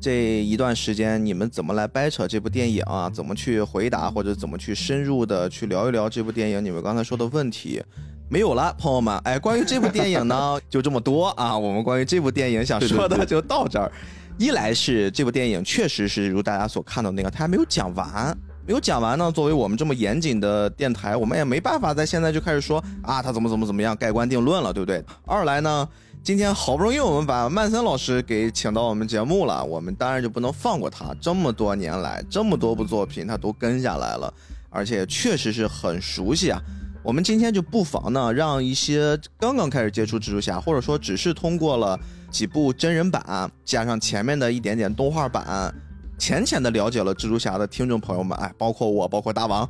这一段时间你们怎么来掰扯这部电影啊，怎么去回答或者怎么去深入的去聊一聊这部电影你们刚才说的问题。没有了，朋友们，哎，关于这部电影呢，<laughs> 就这么多啊。我们关于这部电影想说的就到这儿。一来是这部电影确实是如大家所看到那个，它还没有讲完。没有讲完呢，作为我们这么严谨的电台，我们也没办法在现在就开始说啊，他怎么怎么怎么样，盖棺定论了，对不对？二来呢，今天好不容易我们把曼森老师给请到我们节目了，我们当然就不能放过他。这么多年来，这么多部作品他都跟下来了，而且确实是很熟悉啊。我们今天就不妨呢，让一些刚刚开始接触蜘蛛侠，或者说只是通过了几部真人版，加上前面的一点点动画版。浅浅的了解了蜘蛛侠的听众朋友们，哎，包括我，包括大王，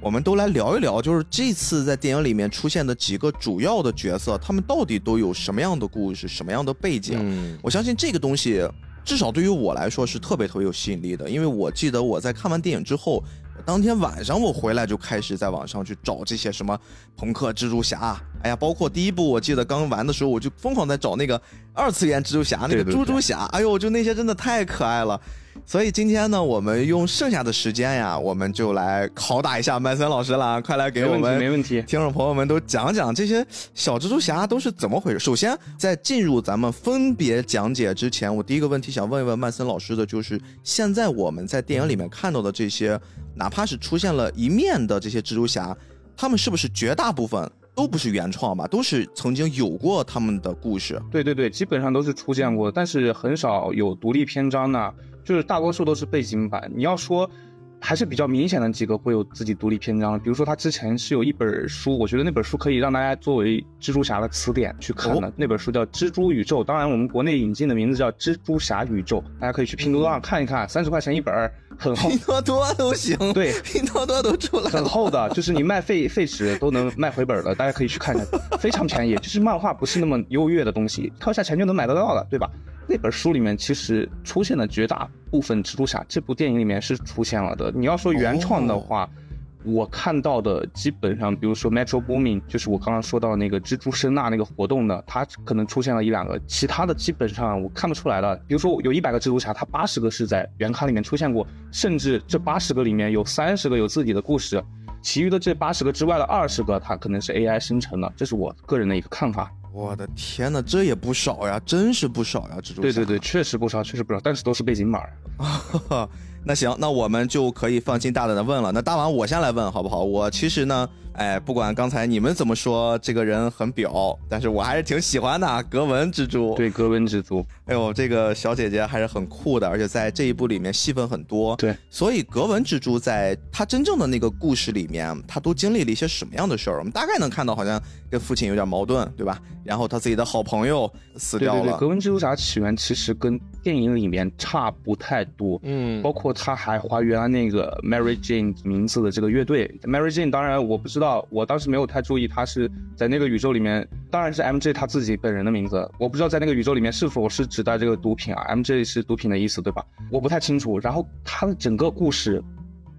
我们都来聊一聊，就是这次在电影里面出现的几个主要的角色，他们到底都有什么样的故事，什么样的背景？嗯，我相信这个东西，至少对于我来说是特别特别有吸引力的，因为我记得我在看完电影之后，当天晚上我回来就开始在网上去找这些什么朋克蜘蛛侠，哎呀，包括第一部我记得刚玩的时候，我就疯狂在找那个二次元蜘蛛侠，那个猪猪侠，哎呦，就那些真的太可爱了。所以今天呢，我们用剩下的时间呀，我们就来拷打一下麦森老师了，快来给我们没问题。听众朋友们都讲讲这些小蜘蛛侠都是怎么回事。首先，在进入咱们分别讲解之前，我第一个问题想问一问曼森老师的就是，现在我们在电影里面看到的这些，哪怕是出现了一面的这些蜘蛛侠，他们是不是绝大部分都不是原创吧？都是曾经有过他们的故事。对对对，基本上都是出现过，但是很少有独立篇章呢，就是大多数都是背景版。你要说。还是比较明显的几个会有自己独立篇章，比如说他之前是有一本书，我觉得那本书可以让大家作为蜘蛛侠的词典去看的。哦、那本书叫《蜘蛛宇宙》，当然我们国内引进的名字叫《蜘蛛侠宇宙》，大家可以去拼多多上看一看，三十块钱一本，很厚。拼多多都行，对，<laughs> 拼多多都出来了，很厚的，就是你卖废废纸都能卖回本的，大家可以去看一下，非常便宜。就是漫画不是那么优越的东西，掏下钱就能买得到的，对吧？那本书里面其实出现的绝大部分蜘蛛侠，这部电影里面是出现了的。你要说原创的话，我看到的基本上，比如说 Metro Booming，就是我刚刚说到那个蜘蛛声呐那个活动的，它可能出现了一两个，其他的基本上我看不出来了。比如说有一百个蜘蛛侠，它八十个是在原刊里面出现过，甚至这八十个里面有三十个有自己的故事，其余的这八十个之外的二十个，它可能是 AI 生成的，这是我个人的一个看法。我的天呐，这也不少呀，真是不少呀！蜘蛛侠。对对对，确实不少，确实不少，但是都是背景板。<laughs> 那行，那我们就可以放心大胆的问了。那大王，我先来问好不好？我其实呢。哎，不管刚才你们怎么说，这个人很表，但是我还是挺喜欢的。格纹蜘蛛，对，格纹蜘蛛。哎呦，这个小姐姐还是很酷的，而且在这一部里面戏份很多。对，所以格纹蜘蛛在她真正的那个故事里面，她都经历了一些什么样的事儿？我们大概能看到，好像跟父亲有点矛盾，对吧？然后她自己的好朋友死掉了。对对对，格纹蜘蛛侠起源其实跟电影里面差不太多。嗯，包括他还还原了那个 Mary Jane 名字的这个乐队。Mary Jane，当然我不知道，我当时没有。太注意，他是在那个宇宙里面，当然是 M J 他自己本人的名字，我不知道在那个宇宙里面是否是指代这个毒品啊？M J 是毒品的意思，对吧？我不太清楚。然后他的整个故事，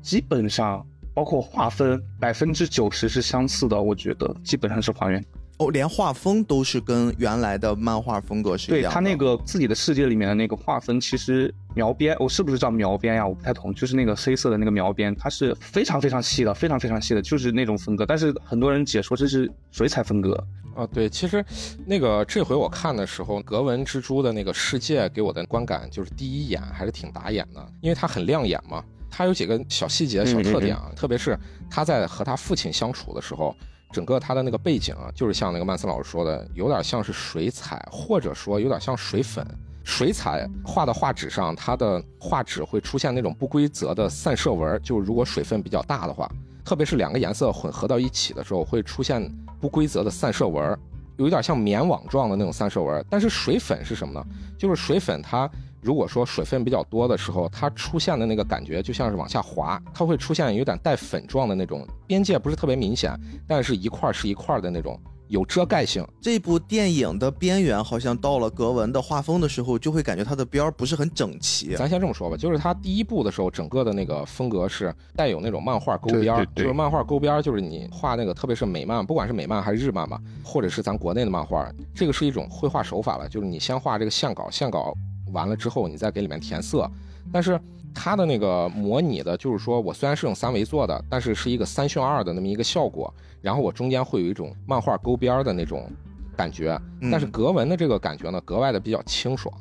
基本上包括划分，百分之九十是相似的，我觉得基本上是还原。哦，连画风都是跟原来的漫画风格是一样。对他那个自己的世界里面的那个画风，其实描边，我是不是叫描边呀？我不太懂，就是那个黑色的那个描边，它是非常非常细的，非常非常细的，就是那种风格。但是很多人解说这是水彩风格啊。对，其实那个这回我看的时候，格纹蜘蛛的那个世界给我的观感就是第一眼还是挺打眼的，因为它很亮眼嘛。它有几个小细节、小特点啊，特别是他在和他父亲相处的时候。整个它的那个背景啊，就是像那个曼森老师说的，有点像是水彩，或者说有点像水粉。水彩画到画纸上，它的画纸会出现那种不规则的散射纹，就是如果水分比较大的话，特别是两个颜色混合到一起的时候，会出现不规则的散射纹，有一点像棉网状的那种散射纹。但是水粉是什么呢？就是水粉它。如果说水分比较多的时候，它出现的那个感觉就像是往下滑，它会出现有点带粉状的那种边界，不是特别明显，但是一块是一块的那种有遮盖性。这部电影的边缘好像到了格纹的画风的时候，就会感觉它的边儿不是很整齐。咱先这么说吧，就是它第一部的时候，整个的那个风格是带有那种漫画勾边，就是漫画勾边，就是你画那个，特别是美漫，不管是美漫还是日漫吧，或者是咱国内的漫画，这个是一种绘画手法了，就是你先画这个线稿，线稿。完了之后，你再给里面填色，但是它的那个模拟的，就是说我虽然是用三维做的，但是是一个三渲二的那么一个效果，然后我中间会有一种漫画勾边的那种感觉，但是格纹的这个感觉呢，格外的比较清爽。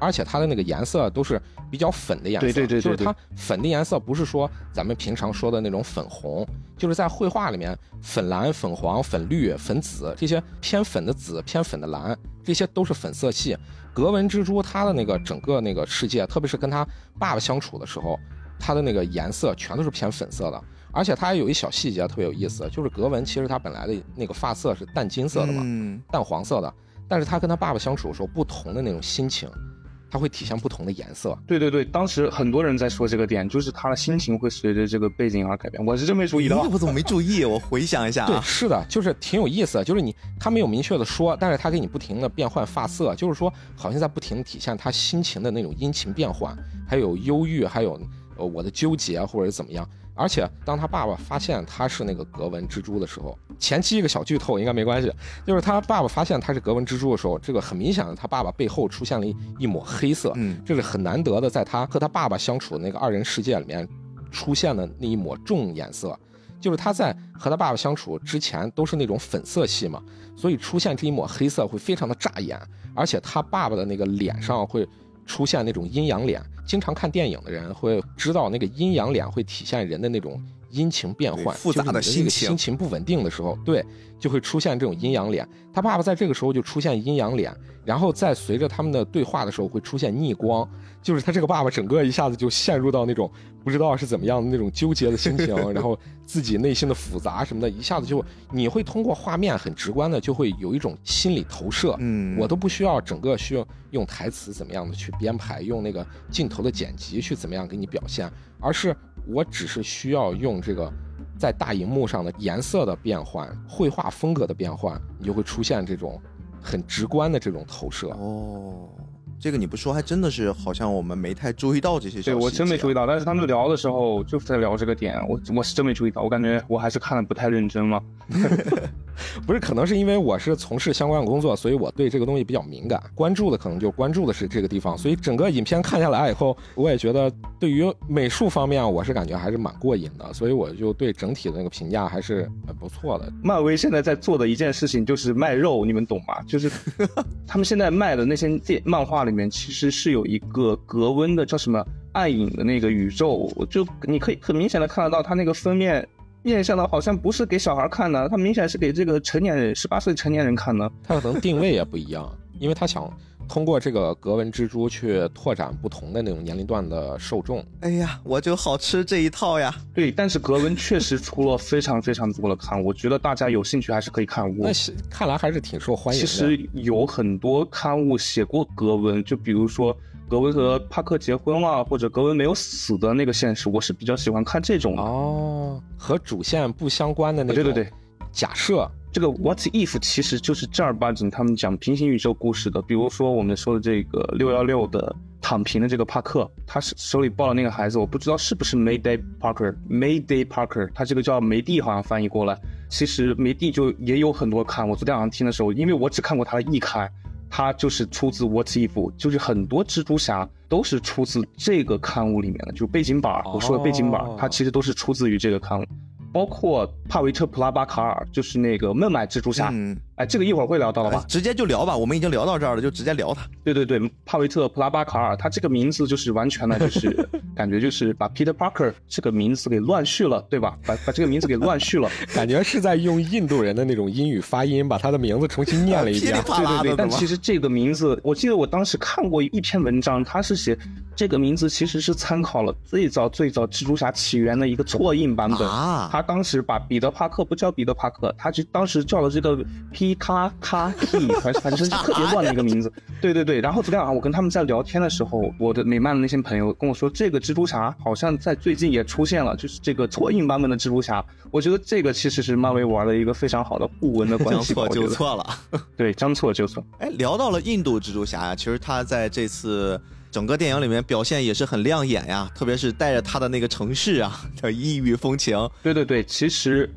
而且它的那个颜色都是比较粉的颜色，对对对，就是它粉的颜色不是说咱们平常说的那种粉红，就是在绘画里面粉蓝、粉黄、粉绿、粉紫这些偏粉的紫、偏粉的蓝，这些都是粉色系。格纹蜘蛛它的那个整个那个世界，特别是跟他爸爸相处的时候，它的那个颜色全都是偏粉色的。而且它还有一小细节特别有意思，就是格纹其实它本来的那个发色是淡金色的嘛，淡黄色的，但是他跟他爸爸相处的时候，不同的那种心情。它会体现不同的颜色。对对对，当时很多人在说这个点，就是他的心情会随着这个背景而改变。我是真没注意到，我怎么没注意？我回想一下，对，是的，就是挺有意思。就是你他没有明确的说，但是他给你不停的变换发色，就是说好像在不停体现他心情的那种阴晴变换，还有忧郁，还有呃我的纠结或者怎么样。而且当他爸爸发现他是那个格纹蜘蛛的时候，前期一个小剧透应该没关系，就是他爸爸发现他是格纹蜘蛛的时候，这个很明显的，他爸爸背后出现了一一抹黑色，嗯，这是很难得的，在他和他爸爸相处的那个二人世界里面出现的那一抹重颜色，就是他在和他爸爸相处之前都是那种粉色系嘛，所以出现这一抹黑色会非常的扎眼，而且他爸爸的那个脸上会。出现那种阴阳脸，经常看电影的人会知道，那个阴阳脸会体现人的那种阴晴变幻、复杂的心情、心情不稳定的时候，对，就会出现这种阴阳脸。他爸爸在这个时候就出现阴阳脸，然后再随着他们的对话的时候会出现逆光，就是他这个爸爸整个一下子就陷入到那种不知道是怎么样的那种纠结的心情，<laughs> 然后自己内心的复杂什么的，一下子就你会通过画面很直观的就会有一种心理投射。嗯，我都不需要整个需要用台词怎么样的去编排，用那个镜头的剪辑去怎么样给你表现，而是我只是需要用这个。在大荧幕上的颜色的变换、绘画风格的变换，你就会出现这种很直观的这种投射。哦，这个你不说，还真的是好像我们没太注意到这些小细节。对我真没注意到，但是他们聊的时候就是在聊这个点，我我是真没注意到，我感觉我还是看的不太认真嘛。<laughs> 不是，可能是因为我是从事相关工作，所以我对这个东西比较敏感，关注的可能就关注的是这个地方，所以整个影片看下来以后，我也觉得对于美术方面，我是感觉还是蛮过瘾的，所以我就对整体的那个评价还是很不错的。漫威现在在做的一件事情就是卖肉，你们懂吗？就是 <laughs> 他们现在卖的那些电漫画里里面，其实是有一个格温的叫什么暗影的那个宇宙，就你可以很明显的看得到，它那个封面。面向的好像不是给小孩看的，他明显是给这个成年人，十八岁成年人看的。他可能定位也不一样，因为他想通过这个格纹蜘蛛去拓展不同的那种年龄段的受众。哎呀，我就好吃这一套呀！对，但是格纹确实出了非常非常多的刊物，我觉得大家有兴趣还是可以看。那看来还是挺受欢迎的。其实有很多刊物写过格纹，就比如说。格温和帕克结婚了，或者格温没有死的那个现实，我是比较喜欢看这种哦，和主线不相关的那种。对对对，假设这个 What If 其实就是正儿八经他们讲平行宇宙故事的。比如说我们说的这个六幺六的躺平的这个帕克，他是手里抱了那个孩子，我不知道是不是 Mayday Parker，Mayday Parker，他这个叫梅蒂，好像翻译过来。其实梅蒂就也有很多刊，我昨天晚上听的时候，因为我只看过他的一刊。他就是出自 What If，就是很多蜘蛛侠都是出自这个刊物里面的，就背景板。我说的背景板，它其实都是出自于这个刊物。包括帕维特·普拉巴卡尔，就是那个孟买蜘蛛侠。哎，这个一会儿会聊到了吧？直接就聊吧，我们已经聊到这儿了，就直接聊他。对对对，帕维特·普拉巴卡尔，他这个名字就是完全的，就是 <laughs> 感觉就是把 Peter Parker 这个名字给乱序了，对吧？把把这个名字给乱序了，<laughs> 感觉是在用印度人的那种英语发音，把他的名字重新念了一遍。<laughs> 对对对，但其实这个名字，我记得我当时看过一篇文章，他是写这个名字其实是参考了最早最早蜘蛛侠起源的一个错印版本啊。他当时把彼得帕克不叫彼得帕克，他就当时叫了这个 P 卡卡 T，反反正是特别乱的一个名字。<laughs> 对对对，然后昨天晚上我跟他们在聊天的时候，我的美漫的那些朋友跟我说，这个蜘蛛侠好像在最近也出现了，就是这个错印版本的蜘蛛侠。我觉得这个其实是漫威玩的一个非常好的互文的关系。将错就错了，对，将错就错。哎，聊到了印度蜘蛛侠呀，其实他在这次整个电影里面表现也是很亮眼呀，特别是带着他的那个城市啊叫异域风情。对对对，其实。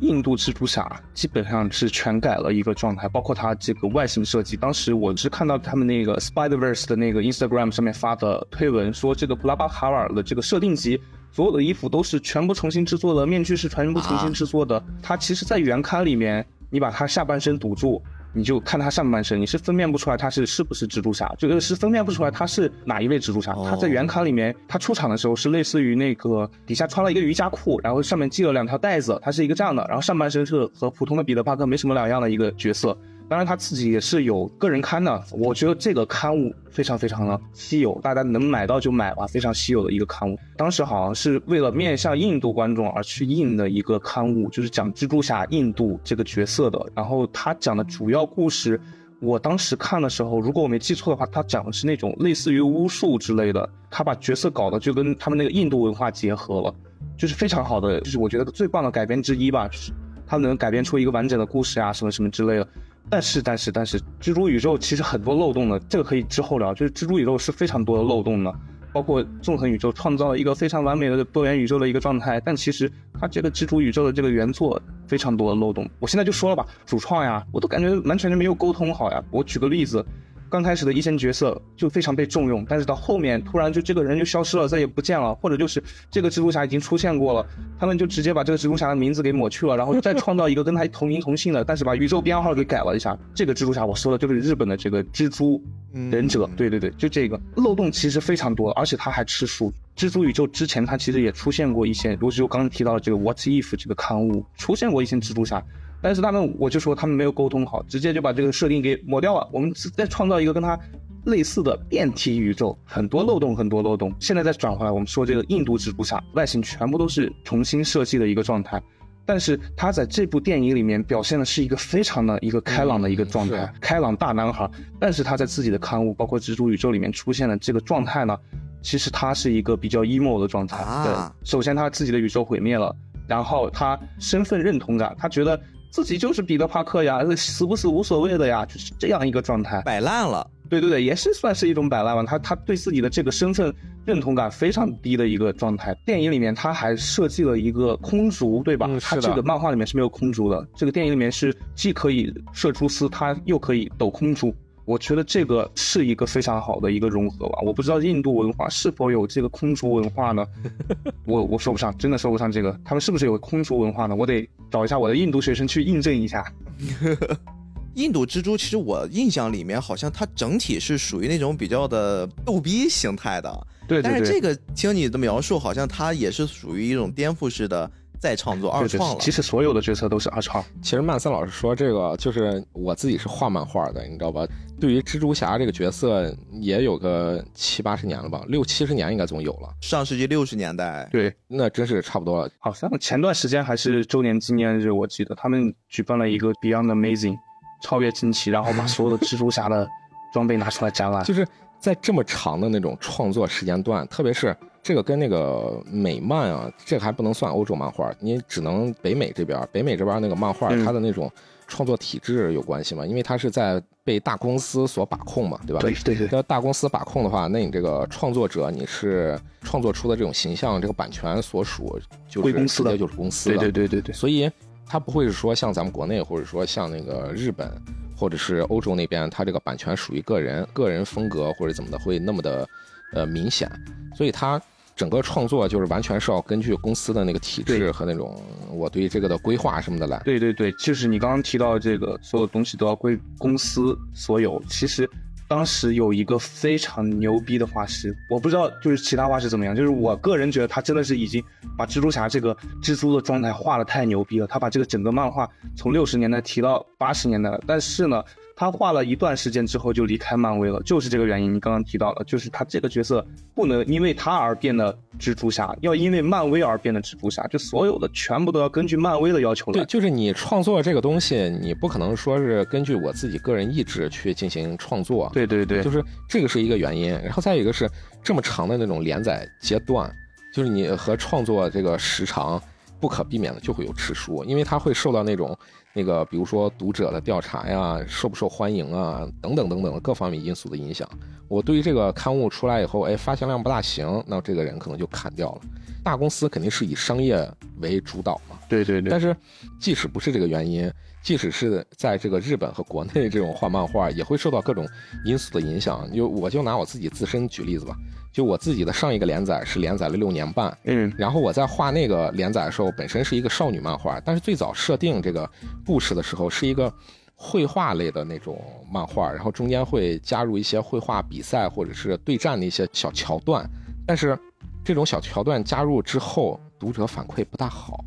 印度蜘蛛侠基本上是全改了一个状态，包括它这个外形设计。当时我是看到他们那个 Spider Verse 的那个 Instagram 上面发的推文，说这个布拉巴卡尔的这个设定集，所有的衣服都是全部重新制作的，面具是全部重新制作的。它其实，在原刊里面，你把它下半身堵住。你就看他上半身，你是分辨不出来他是是不是蜘蛛侠，就是分辨不出来他是哪一位蜘蛛侠。他在原卡里面，他出场的时候是类似于那个底下穿了一个瑜伽裤，然后上面系了两条带子，他是一个这样的，然后上半身是和普通的彼得帕克没什么两样的一个角色。当然他自己也是有个人刊的，我觉得这个刊物非常非常的稀有，大家能买到就买吧，非常稀有的一个刊物。当时好像是为了面向印度观众而去印的一个刊物，就是讲蜘蛛侠印度这个角色的。然后他讲的主要故事，我当时看的时候，如果我没记错的话，他讲的是那种类似于巫术之类的，他把角色搞得就跟他们那个印度文化结合了，就是非常好的，就是我觉得最棒的改编之一吧，就是他能改编出一个完整的故事啊，什么什么之类的。但是但是但是，蜘蛛宇宙其实很多漏洞的，这个可以之后聊。就是蜘蛛宇宙是非常多的漏洞的，包括纵横宇宙创造了一个非常完美的多元宇宙的一个状态，但其实它这个蜘蛛宇宙的这个原作非常多的漏洞。我现在就说了吧，主创呀，我都感觉完全就没有沟通好呀。我举个例子。刚开始的一线角色就非常被重用，但是到后面突然就这个人就消失了，再也不见了，或者就是这个蜘蛛侠已经出现过了，他们就直接把这个蜘蛛侠的名字给抹去了，然后再创造一个跟他同名同姓的，但是把宇宙编号给改了一下。这个蜘蛛侠我说的就是日本的这个蜘蛛忍者，对对对，就这个漏洞其实非常多，而且他还吃书。蜘蛛宇宙之前他其实也出现过一些，如就刚刚提到的这个 What If 这个刊物出现过一些蜘蛛侠。但是他们，我就说他们没有沟通好，直接就把这个设定给抹掉了。我们再创造一个跟他类似的变体宇宙，很多漏洞，很多漏洞。现在再转回来，我们说这个印度蜘蛛侠外形全部都是重新设计的一个状态，但是他在这部电影里面表现的是一个非常的一个开朗的一个状态，开朗大男孩。但是他在自己的刊物，包括蜘蛛宇宙里面出现的这个状态呢，其实他是一个比较 emo 的状态。对，首先他自己的宇宙毁灭了，然后他身份认同感，他觉得。自己就是彼得帕克呀，死不死无所谓的呀，就是这样一个状态，摆烂了。对对对，也是算是一种摆烂吧。他他对自己的这个身份认同感非常低的一个状态。电影里面他还设计了一个空竹，对吧？嗯他这个漫画里面是没有空竹的，这个电影里面是既可以射蛛丝，他又可以抖空竹。我觉得这个是一个非常好的一个融合吧。我不知道印度文化是否有这个空竹文化呢？<laughs> 我我说不上，真的说不上这个，他们是不是有空竹文化呢？我得找一下我的印度学生去印证一下。<laughs> 印度蜘蛛其实我印象里面好像它整体是属于那种比较的逗逼形态的，对对对，但是这个听你的描述，好像它也是属于一种颠覆式的再创作、二对对创了。其实所有的角色都是二创。其实曼森老师说这个，就是我自己是画漫画的，你知道吧？对于蜘蛛侠这个角色，也有个七八十年了吧，六七十年应该总有了，上世纪六十年代，对，那真是差不多了。好像前段时间还是周年纪念日，我记得他们举办了一个 Beyond Amazing 超越惊奇，然后把所有的蜘蛛侠的装备拿出来展览。<laughs> 就是在这么长的那种创作时间段，特别是这个跟那个美漫啊，这个还不能算欧洲漫画，你只能北美这边，北美这边那个漫画，嗯它的那种创作体制有关系嘛，因为它是在被大公司所把控嘛，对吧？对对对，要大公司把控的话，那你这个创作者你是创作出的这种形象，这个版权所属就是公司的就是公司的，对对对对对，所以它不会是说像咱们国内，或者说像那个日本，或者是欧洲那边，它这个版权属于个人、个人风格或者怎么的，会那么的呃明显。所以它整个创作就是完全是要根据公司的那个体制和那种我对这个的规划什么的来。对对对，就是你刚刚提到的这个，所有东西都要归公司所有。其实当时有一个非常牛逼的画师，我不知道就是其他画师怎么样，就是我个人觉得他真的是已经把蜘蛛侠这个蜘蛛的状态画的太牛逼了，他把这个整个漫画从六十年代提到八十年代了。但是呢，他画了一段时间之后就离开漫威了，就是这个原因。你刚刚提到了，就是他这个角色不能因为他而变得蜘蛛侠，要因为漫威而变得蜘蛛侠，就所有的全部都要根据漫威的要求来对，。就是你创作这个东西，你不可能说是根据我自己个人意志去进行创作。对对对，就是这个是一个原因，然后再有一个是这么长的那种连载阶段，就是你和创作这个时长不可避免的就会有吃书，因为它会受到那种那个比如说读者的调查呀、受不受欢迎啊等等等等各方面因素的影响。我对于这个刊物出来以后，哎，发行量不大行，那这个人可能就砍掉了。大公司肯定是以商业为主导嘛，对对对但，是即使不是这个原因，即使是在这个日本和国内这种画漫画，也会受到各种因素的影响。就我就拿我自己自身举例子吧，就我自己的上一个连载是连载了六年半，嗯，然后我在画那个连载的时候，本身是一个少女漫画，但是最早设定这个故事的时候是一个绘画类的那种漫画，然后中间会加入一些绘画比赛或者是对战的一些小桥段，但是这种小桥段加入之后，读者反馈不大好。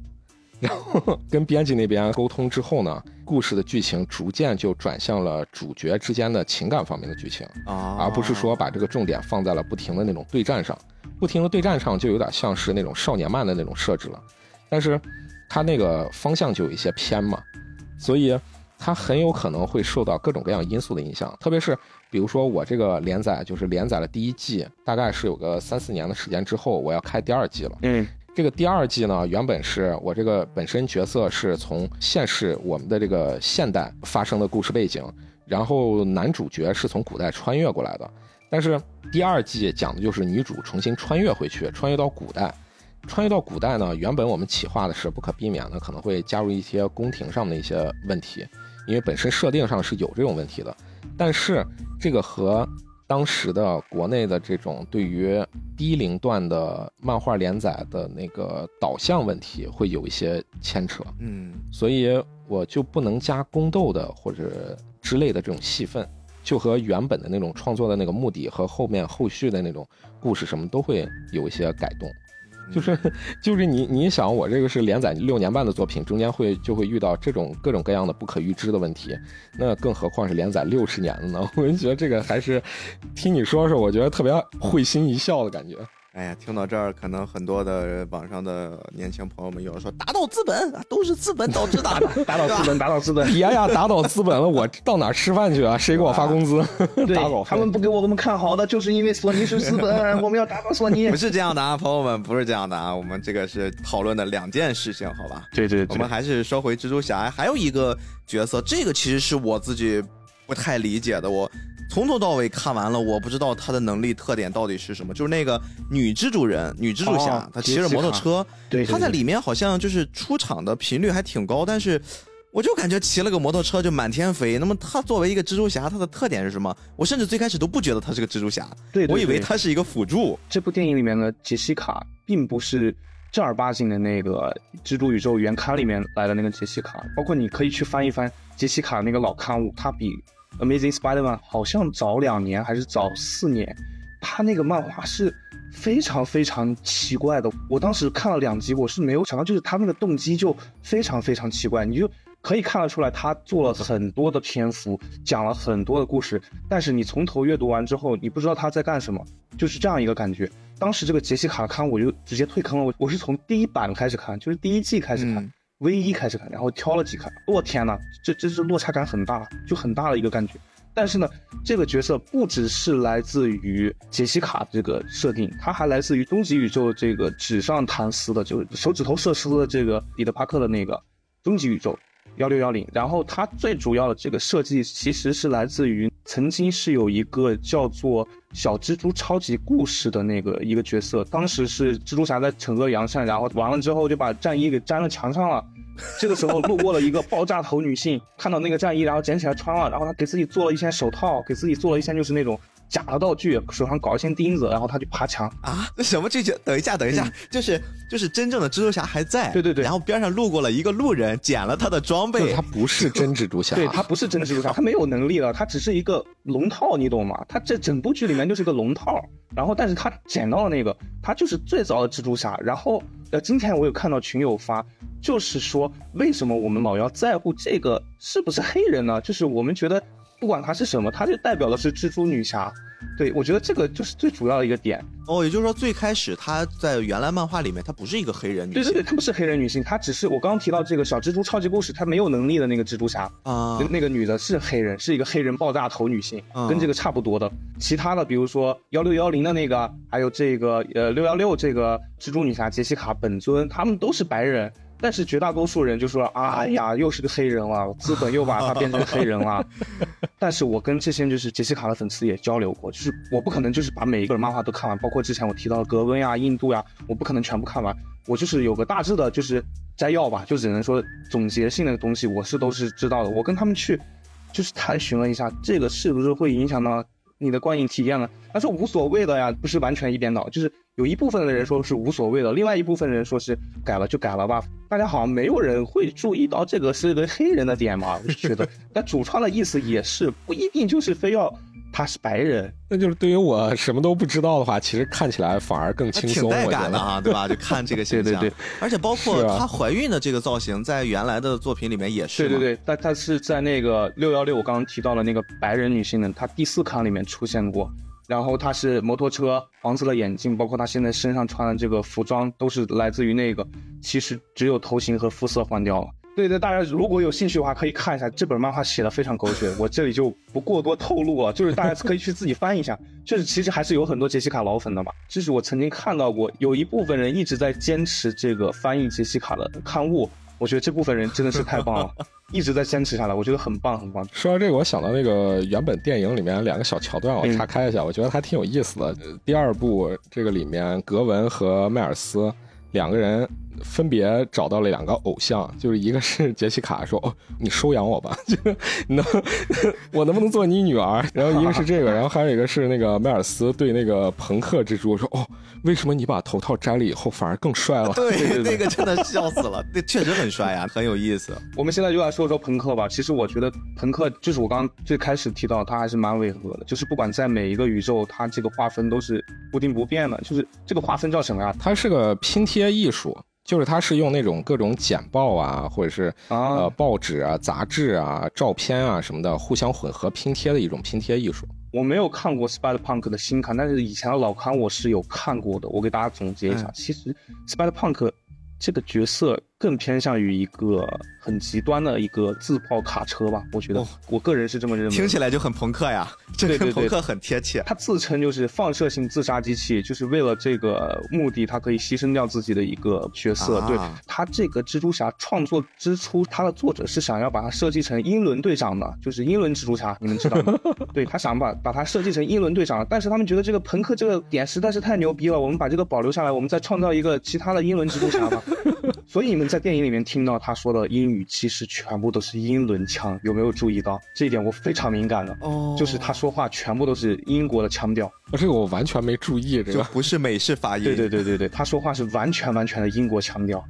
<laughs> 然后跟编辑那边沟通之后呢，故事的剧情逐渐就转向了主角之间的情感方面的剧情，啊，而不是说把这个重点放在了不停的那种对战上。不停的对战上就有点像是那种少年漫的那种设置了，但是它那个方向就有一些偏嘛，所以它很有可能会受到各种各样因素的影响。特别是比如说我这个连载就是连载了第一季，大概是有个三四年的时间之后，我要开第二季了。嗯，这个第二季呢，原本是我这个本身角色是从现世我们的这个现代发生的故事背景，然后男主角是从古代穿越过来的。但是第二季讲的就是女主重新穿越回去，穿越到古代。穿越到古代呢，原本我们企划的是不可避免的，可能会加入一些宫廷上的一些问题，因为本身设定上是有这种问题的。但是这个和当时的国内的这种对于低龄段的漫画连载的那个导向问题会有一些牵扯，嗯，所以我就不能加宫斗的或者之类的这种戏份，就和原本的那种创作的那个目的和后面后续的那种故事什么都会有一些改动。就是就是你你想我这个是连载六年半的作品，中间会就会遇到这种各种各样的不可预知的问题，那更何况是连载六十年了呢？<laughs> 我就觉得这个还是听你说说，我觉得特别会心一笑的感觉。哎呀，听到这儿，可能很多的网上的年轻朋友们有人说，打倒资本啊，都是资本导致的，打倒资本，打倒资本。<laughs> 别呀，打倒资本了，我到哪儿吃饭去啊？谁给我发工资？<laughs> 对打倒，他们不给我们看好的，就是因为索尼是资本，<laughs> 我们要打倒索尼不。是这样的啊，朋友们，不是这样的啊，我们这个是讨论的两件事情，好吧？对对我们还是说回蜘蛛侠，还有一个角色，这个其实是我自己不太理解的。我从头到尾看完了，我不知道她的能力特点到底是什么。就是那个女蜘蛛人、女蜘蛛侠哦，她骑着摩托车，对，对对她在里面好像就是出场的频率还挺高，但是。我就感觉骑了个摩托车就满天飞。那么她作为一个蜘蛛侠，她的特点是什么？我甚至最开始都不觉得她是个蜘蛛侠，对对我以为她是一个辅助。这部电影里面的杰西卡并不是正儿八经的那个蜘蛛宇宙原刊里面来的那个杰西卡，包括你可以去翻一翻杰西卡那个老刊物，它比 Amazing Spider-Man 好像早两年还是早四年，他那个漫画是。非常非常奇怪的，我当时看了两集，我是没有想到，就是他那个动机就非常非常奇怪，你就可以看得出来，他做了很多的篇幅，讲了很多的故事，但是你从头阅读完之后，你不知道他在干什么，就是这样一个感觉。当时这个杰西卡刊我就直接退坑了，我我是从第一版开始看，就是第一季开始看，V 一开始看，然后挑了几看，我天呐，这这是落差感很大，就很大的一个感觉。但是呢，这个角色不只是来自于杰西卡这个设定，它还来自于终极宇宙这个纸上谈丝的，就是手指头射出的这个彼得帕克的那个终极宇宙幺六幺零。然后它最主要的这个设计其实是来自于曾经是有一个叫做小蜘蛛超级故事的那个一个角色，当时是蜘蛛侠在惩恶扬善，然后完了之后就把战衣给粘了墙上了。这个时候路过了一个爆炸头女性，看到那个战衣，然后捡起来穿了，然后她给自己做了一些手套，给自己做了一些就是那种假的道具，手上搞一些钉子，然后他就爬墙。啊，那 <laughs> 什么剧情？等一下，等一下，就是就是真正的蜘蛛侠还在，对对对然后边上路过了一个路人，捡了他的装备他，不是真蜘蛛侠，对他不是真蜘蛛侠，<laughs> 他没有能力了，他只是一个龙套，你懂吗？他这整部剧里面就是个龙套，然后但是他捡到了那个，他就是最早的蜘蛛侠。然后呃，今天我有看到群友发，就是说为什么我们老要在乎这个是不是黑人呢？就是我们觉得不管她是什么，她就代表的是蜘蛛女侠。对我觉得这个就是最主要的一个点。哦，也就是说最开始她在原来漫画里面她不是一个黑人女性对对对，她不是黑人女性，她只是我刚刚提到这个小蜘蛛超级故事，她没有能力的那个蜘蛛侠，啊那，那个女的是黑人，是一个黑人爆炸头女性，嗯跟这个差不多的。其他的，比如说幺六幺零的那个，还有这个呃六幺六这个蜘蛛女侠杰西卡本尊，他们都是白人。但是绝大多数人就说：“哎呀，又是个黑人了，资本又把他变成黑人了。<laughs> ”但是我跟这些就是杰西卡的粉丝也交流过，就是我不可能就是把每一个漫画都看完，包括之前我提到的格温呀、印度呀，我不可能全部看完。我就是有个大致的，就是摘要吧，就只能说总结性的东西，我是都是知道的。我跟他们去，就是探寻了一下，这个是不是会影响到你的观影体验呢？他说无所谓的呀，不是完全一边倒，就是有一部分的人说是无所谓的，另外一部分人说是改了就改了吧。大家好像没有人会注意到这个是一个黑人的点嘛，我就觉得，<laughs> 但主创的意思也是不一定就是非要他是白人，那就是对于我什么都不知道的话，其实看起来反而更轻松，还挺带。感的哈，对吧？就看这个形象，<laughs> 对对对，而且包括她怀孕的这个造型，在原来的作品里面也是，对对对，但她是在那个六幺六，我刚刚提到了那个白人女性的，她第四刊里面出现过。然后她是摩托车、黄色的眼镜，包括她现在身上穿的这个服装，都是来自于那个。其实只有头型和肤色换掉了。对对，大家如果有兴趣的话，可以看一下这本漫画写的非常狗血，我这里就不过多透露了，就是大家可以去自己翻一下。就是其实还是有很多杰西卡老粉的嘛，就是我曾经看到过有一部分人一直在坚持这个翻译杰西卡的刊物，我觉得这部分人真的是太棒了，一直在坚持下来，我觉得很棒很棒。说到这个，我想到那个原本电影里面两个小桥段，我嗯岔开一下，我觉得还挺有意思的。呃第二部这个里面，格文和迈尔斯两个人分别找到了两个偶像，就是一个是杰西卡说：“哦，你收养我吧，<laughs> 就是你能 <laughs> 我能不能做你女儿？”然后一个是这个，<laughs> 然后还有一个是那个迈尔斯对那个朋克蜘蛛说：“哦，为什么你把头套摘了以后反而更帅了？”对，对对那个真的笑死了，那确实很帅啊，很有意思。我们现在就来说说朋克吧。其实我觉得朋克就是我刚刚最开始提到，它还是蛮违和的。就是不管在每一个宇宙，它这个划分都是固定不变的。就是这个划分叫什么呀？它是个拼贴艺术，就是它是用那种各种简报啊，或者是呃啊，报纸啊、杂志啊、照片啊什么的互相混合拼贴的一种拼贴艺术。我没有看过 Spider Punk 的新刊，但是以前的老刊我是有看过的。我给大家总结一下，嗯其实 Spider Punk 这个角色更偏向于一个很极端的一个自爆卡车吧。我觉得，哦我个人是这么认为。听起来就很朋克呀，这对对对跟朋克很贴切。他自称就是放射性自杀机器，就是为了这个目的，他可以牺牲掉自己的一个角色。啊对他这个蜘蛛侠创作之初，他的作者是想要把它设计成英伦队长的，就是英伦蜘蛛侠，你们知道吗？<laughs> 对他想把把它设计成英伦队长，但是他们觉得这个朋克这个点实在是太牛逼了，我们把这个保留下来，我们再创造一个其他的英伦蜘蛛侠吧。<laughs> 所以你们在电影里面听到他说的英语，其实全部都是英伦腔，有没有注意到这一点？我非常敏感的，哦就是他说话全部都是英国的腔调。这个我完全没注意，这个不是美式发音。对对对对对，他说话是完全完全的英国腔调，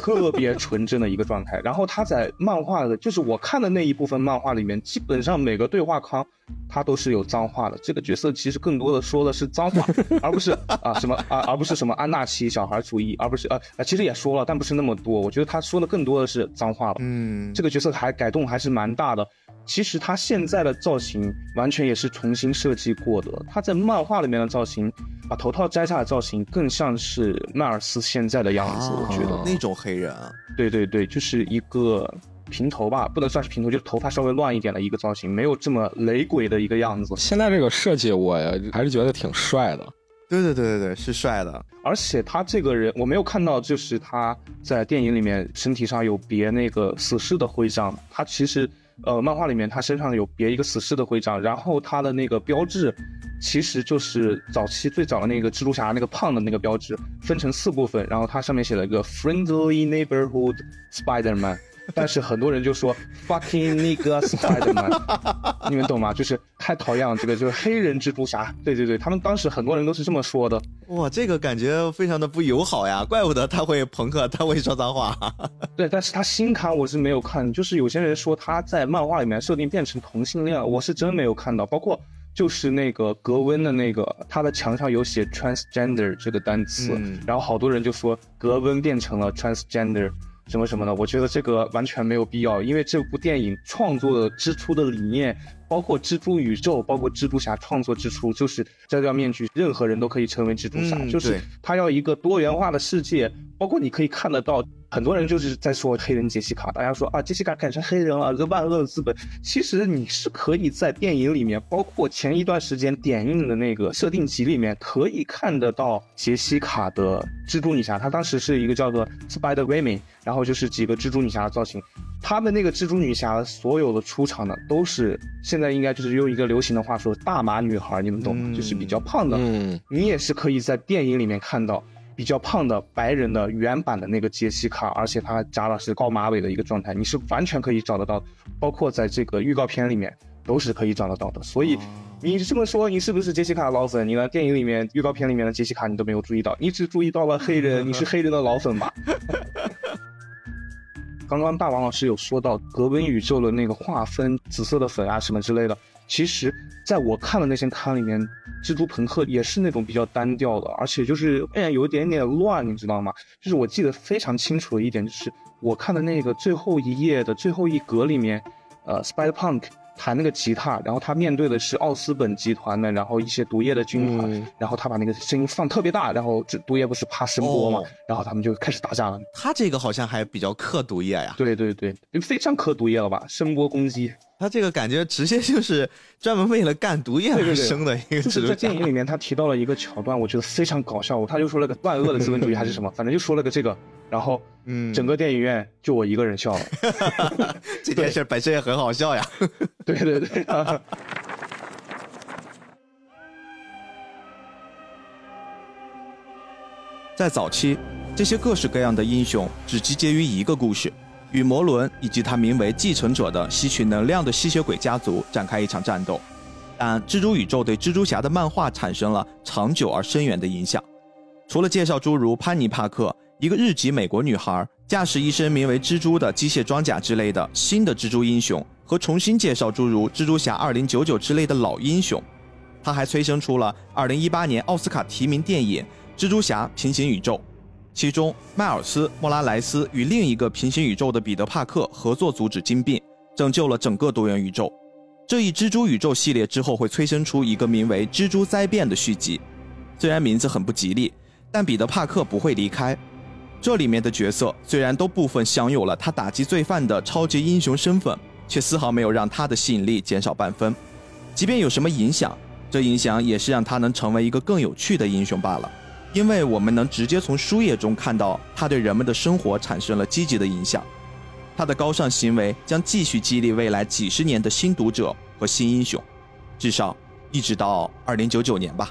特别纯真的一个状态。然后他在漫画的，就是我看的那一部分漫画里面，基本上每个对话框他都是有脏话的。这个角色其实更多的说的是脏话，<laughs> 而不是啊什么啊，而不是什么安纳奇小孩主义，而不是呃呃，其实也说了，但不是那么多。我觉得他说的更多的是脏话了。嗯，这个角色还改动还是蛮大的。其实他现在的造型完全也是重新设计过的。他在漫画里面的造型，把头套摘下的造型更像是迈尔斯现在的样子，我觉得。那种黑人啊，对对对，就是一个平头吧，不能算是平头，就是头发稍微乱一点的一个造型，没有这么雷鬼的一个样子。现在这个设计我还是觉得挺帅的。对对对对对，是帅的。而且他这个人，我没有看到，就是他在电影里面身体上有别那个死侍的徽章。他其实，呃，漫画里面他身上有别一个死侍的徽章，然后他的那个标志，其实就是早期最早的那个蜘蛛侠那个胖的那个标志，分成四部分，然后它上面写了一个 Friendly Neighborhood Spider-Man。<laughs> 但是很多人就说 fucking nigga Spider-Man，<laughs> 你们懂吗？就是太讨厌了，这个就是黑人蜘蛛侠。对对对，他们当时很多人都是这么说的。哇，这个感觉非常的不友好呀，怪不得他会朋克，他会说脏话。<laughs> 对，但是他新刊我是没有看，就是有些人说他在漫画里面设定变成同性恋，我是真没有看到。包括就是那个格温的那个，他的墙上有写 transgender 这个单词，嗯然后好多人就说格温变成了 transgender。什么什么的，我觉得这个完全没有必要，因为这部电影创作的之初的理念，包括蜘蛛宇宙，包括蜘蛛侠创作之初，就是摘掉面具，任何人都可以成为蜘蛛侠，嗯就是他要一个多元化的世界，包括你可以看得到，很多人就是在说黑人杰西卡，大家说啊，杰西卡改成黑人了，这万恶的资本。其实你是可以在电影里面，包括前一段时间点映的那个设定集里面，可以看得到杰西卡的蜘蛛女侠，她当时是一个叫做 Spider Woman，然后就是几个蜘蛛女侠的造型。她们那个蜘蛛女侠所有的出场呢，都是现在应该就是用一个流行的话说，大码女孩，你们懂吗？就是比较胖的，嗯，你也是可以在电影里面看到比较胖的白人的原版的那个杰西卡，而且她扎的是高马尾的一个状态，你是完全可以找得到，包括在这个预告片里面都是可以找得到的。所以你这么说，你是不是杰西卡的老粉？你呢？电影里面预告片里面的杰西卡你都没有注意到，你只注意到了黑人，你是黑人的老粉吧？<laughs> 刚刚大王老师有说到格温宇宙的那个划分，紫色的粉啊什么之类的。其实，在我看的那些刊里面，蜘蛛朋克也是那种比较单调的，而且就是哎有一点点乱，你知道吗？就是我记得非常清楚的一点，就是我看的那个最后一页的最后一格里面，呃，Spider Punk 弹那个吉他，然后他面对的是奥斯本集团的，然后一些毒液的军团，嗯然后他把那个声音放特别大，然后这毒液不是怕声波嘛，哦然后他们就开始打架了。他这个好像还比较克毒液呀，对对对，非常克毒液了吧？声波攻击，他这个感觉直接就是专门为了干毒液而生的一个就是在。电影里面，他提到了一个桥段，我觉得非常搞笑。他就说了个万恶的资本主义还是什么，反正就说了个这个，然后嗯整个电影院就我一个人笑了。<laughs> 这件事本身也很好笑呀。对 <laughs> 对对，<laughs> 在早期，这些各式各样的英雄只集结于一个故事，与魔伦以及他名为继承者的吸取能量的吸血鬼家族展开一场战斗。但蜘蛛宇宙对蜘蛛侠的漫画产生了长久而深远的影响。除了介绍诸如潘尼·帕克，一个日籍美国女孩驾驶一身名为蜘蛛的机械装甲之类的新的蜘蛛英雄，和重新介绍诸如蜘蛛侠2099之类的老英雄。他还催生出了2018年奥斯卡提名电影《蜘蛛侠：平行宇宙》，其中迈尔斯·莫拉莱斯与另一个平行宇宙的彼得·帕克合作阻止金并，拯救了整个多元宇宙。这一蜘蛛宇宙系列之后会催生出一个名为《蜘蛛灾变》的续集，虽然名字很不吉利，但彼得·帕克不会离开。这里面的角色虽然都部分享有了他打击罪犯的超级英雄身份，却丝毫没有让他的吸引力减少半分。即便有什么影响，这影响也是让他能成为一个更有趣的英雄罢了。因为我们能直接从书页中看到他对人们的生活产生了积极的影响，他的高尚行为将继续激励未来几十年的新读者和新英雄，至少一直到二零九九年吧。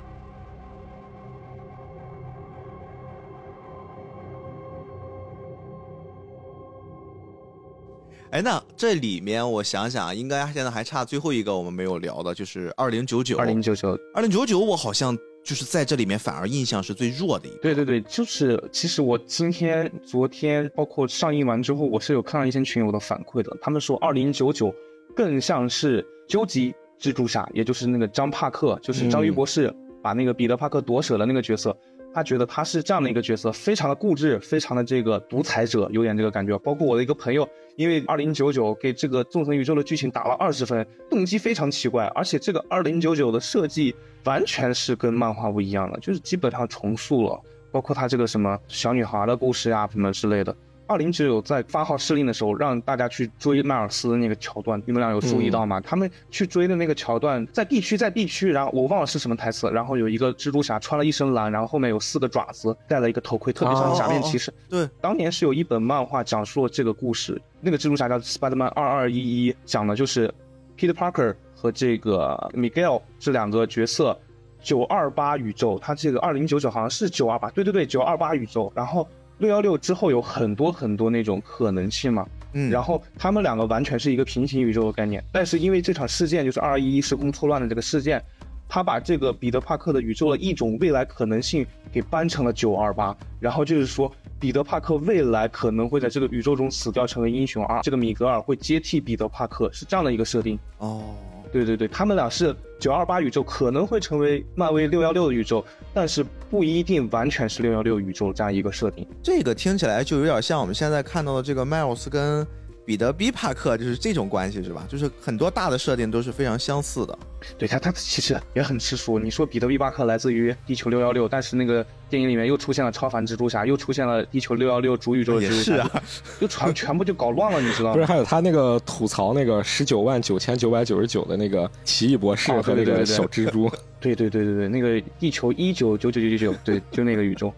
哎，那这里面我想想，应该现在还差最后一个我们没有聊的，就是二零九九。二零九九，二零九九，我好像就是在这里面反而印象是最弱的一个。对对对，就是其实我今天、昨天，包括上映完之后，我是有看到一些群友的反馈的，他们说二零九九更像是究极蜘蛛侠，也就是那个张帕克，就是章鱼博士把那个彼得帕克夺舍的那个角色。他觉得他是这样的一个角色，非常的固执，非常的这个独裁者，有点这个感觉。包括我的一个朋友，因为二零九九给这个纵横宇宙的剧情打了二十分，动机非常奇怪，而且这个二零九九的设计完全是跟漫画不一样的，就是基本上重塑了，包括他这个什么小女孩的故事呀，什么之类的。二零九九在发号施令的时候，让大家去追迈尔斯的那个桥段，你们俩有注意到吗？他们去追的那个桥段，在地区，在地区，然后我忘了是什么台词，然后有一个蜘蛛侠穿了一身蓝，然后后面有四个爪子，戴了一个头盔，特别像假面骑士。对，当年是有一本漫画讲述了这个故事，那个蜘蛛侠叫 Spiderman 二二一一，讲的就是 Peter Parker 和这个 Miguel 这两个角色，九二八宇宙，他这个二零九九好像是九二八，对对对，九二八宇宙，然后。六幺六之后有很多很多那种可能性嘛，嗯，然后他们两个完全是一个平行宇宙的概念，但是因为这场事件就是二二一一时空错乱的这个事件，他把这个彼得帕克的宇宙的一种未来可能性给搬成了九二八，然后就是说彼得帕克未来可能会在这个宇宙中死掉成为英雄，而这个米格尔会接替彼得帕克，是这样的一个设定。哦。对对对，他们俩是九二八宇宙，可能会成为漫威六幺六的宇宙，但是不一定完全是六幺六宇宙这样一个设定。这个听起来就有点像我们现在看到的这个迈尔斯跟。彼得 ·B· 帕克就是这种关系是吧？就是很多大的设定都是非常相似的。对他，他其实也很吃书。你说彼得 ·B· 帕克来自于地球六幺六，但是那个电影里面又出现了超凡蜘蛛侠，又出现了地球六幺六主宇宙的蜘蛛侠，就全全部就搞乱了，你知道吗？不是，还有他那个吐槽那个十九万九千九百九十九的那个奇异博士和那个小蜘蛛。对对对对对，那个地球一九九九九九九，对，就那个宇宙。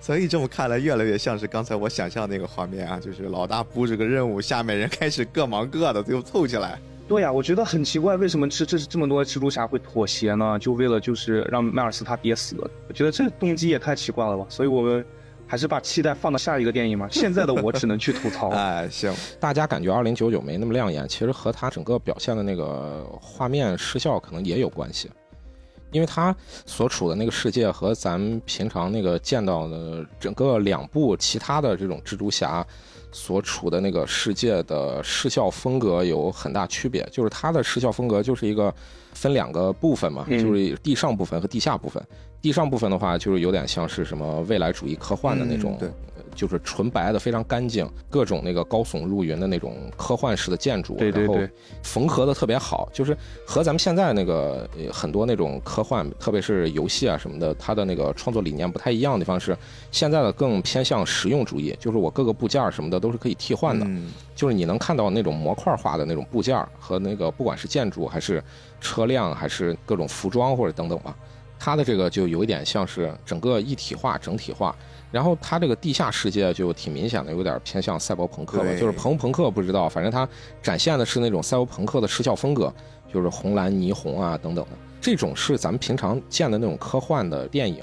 所以这么看来，越来越像是刚才我想象那个画面啊，就是老大布置个任务，下面人开始各忙各的，最后凑起来。对呀，我觉得很奇怪，为什么这这这么多蜘蛛侠会妥协呢？就为了就是让迈尔斯他爹死。我觉得这动机也太奇怪了吧。所以我们还是把期待放到下一个电影嘛。现在的我只能去吐槽。<laughs> 哎，行，大家感觉二零九九没那么亮眼，其实和他整个表现的那个画面失效可能也有关系。因为他所处的那个世界和咱们平常那个见到的整个两部其他的这种蜘蛛侠所处的那个世界的视效风格有很大区别，就是它的视效风格就是一个分两个部分嘛，就是地上部分和地下部分。地上部分的话，就是有点像是什么未来主义科幻的那种。就是纯白的，非常干净，各种那个高耸入云的那种科幻式的建筑，然后缝合的特别好，就是和咱们现在那个很多那种科幻，特别是游戏啊什么的，它的那个创作理念不太一样的地方是，现在的更偏向实用主义，就是我各个部件什么的都是可以替换的，就是你能看到那种模块化的那种部件和那个不管是建筑还是车辆还是各种服装或者等等吧，它的这个就有一点像是整个一体化、整体化。然后它这个地下世界就挺明显的，有点偏向赛博朋克了。就是朋朋克不知道，反正它展现的是那种赛博朋克的视效风格，就是红蓝霓虹啊等等的。这种是咱们平常见的那种科幻的电影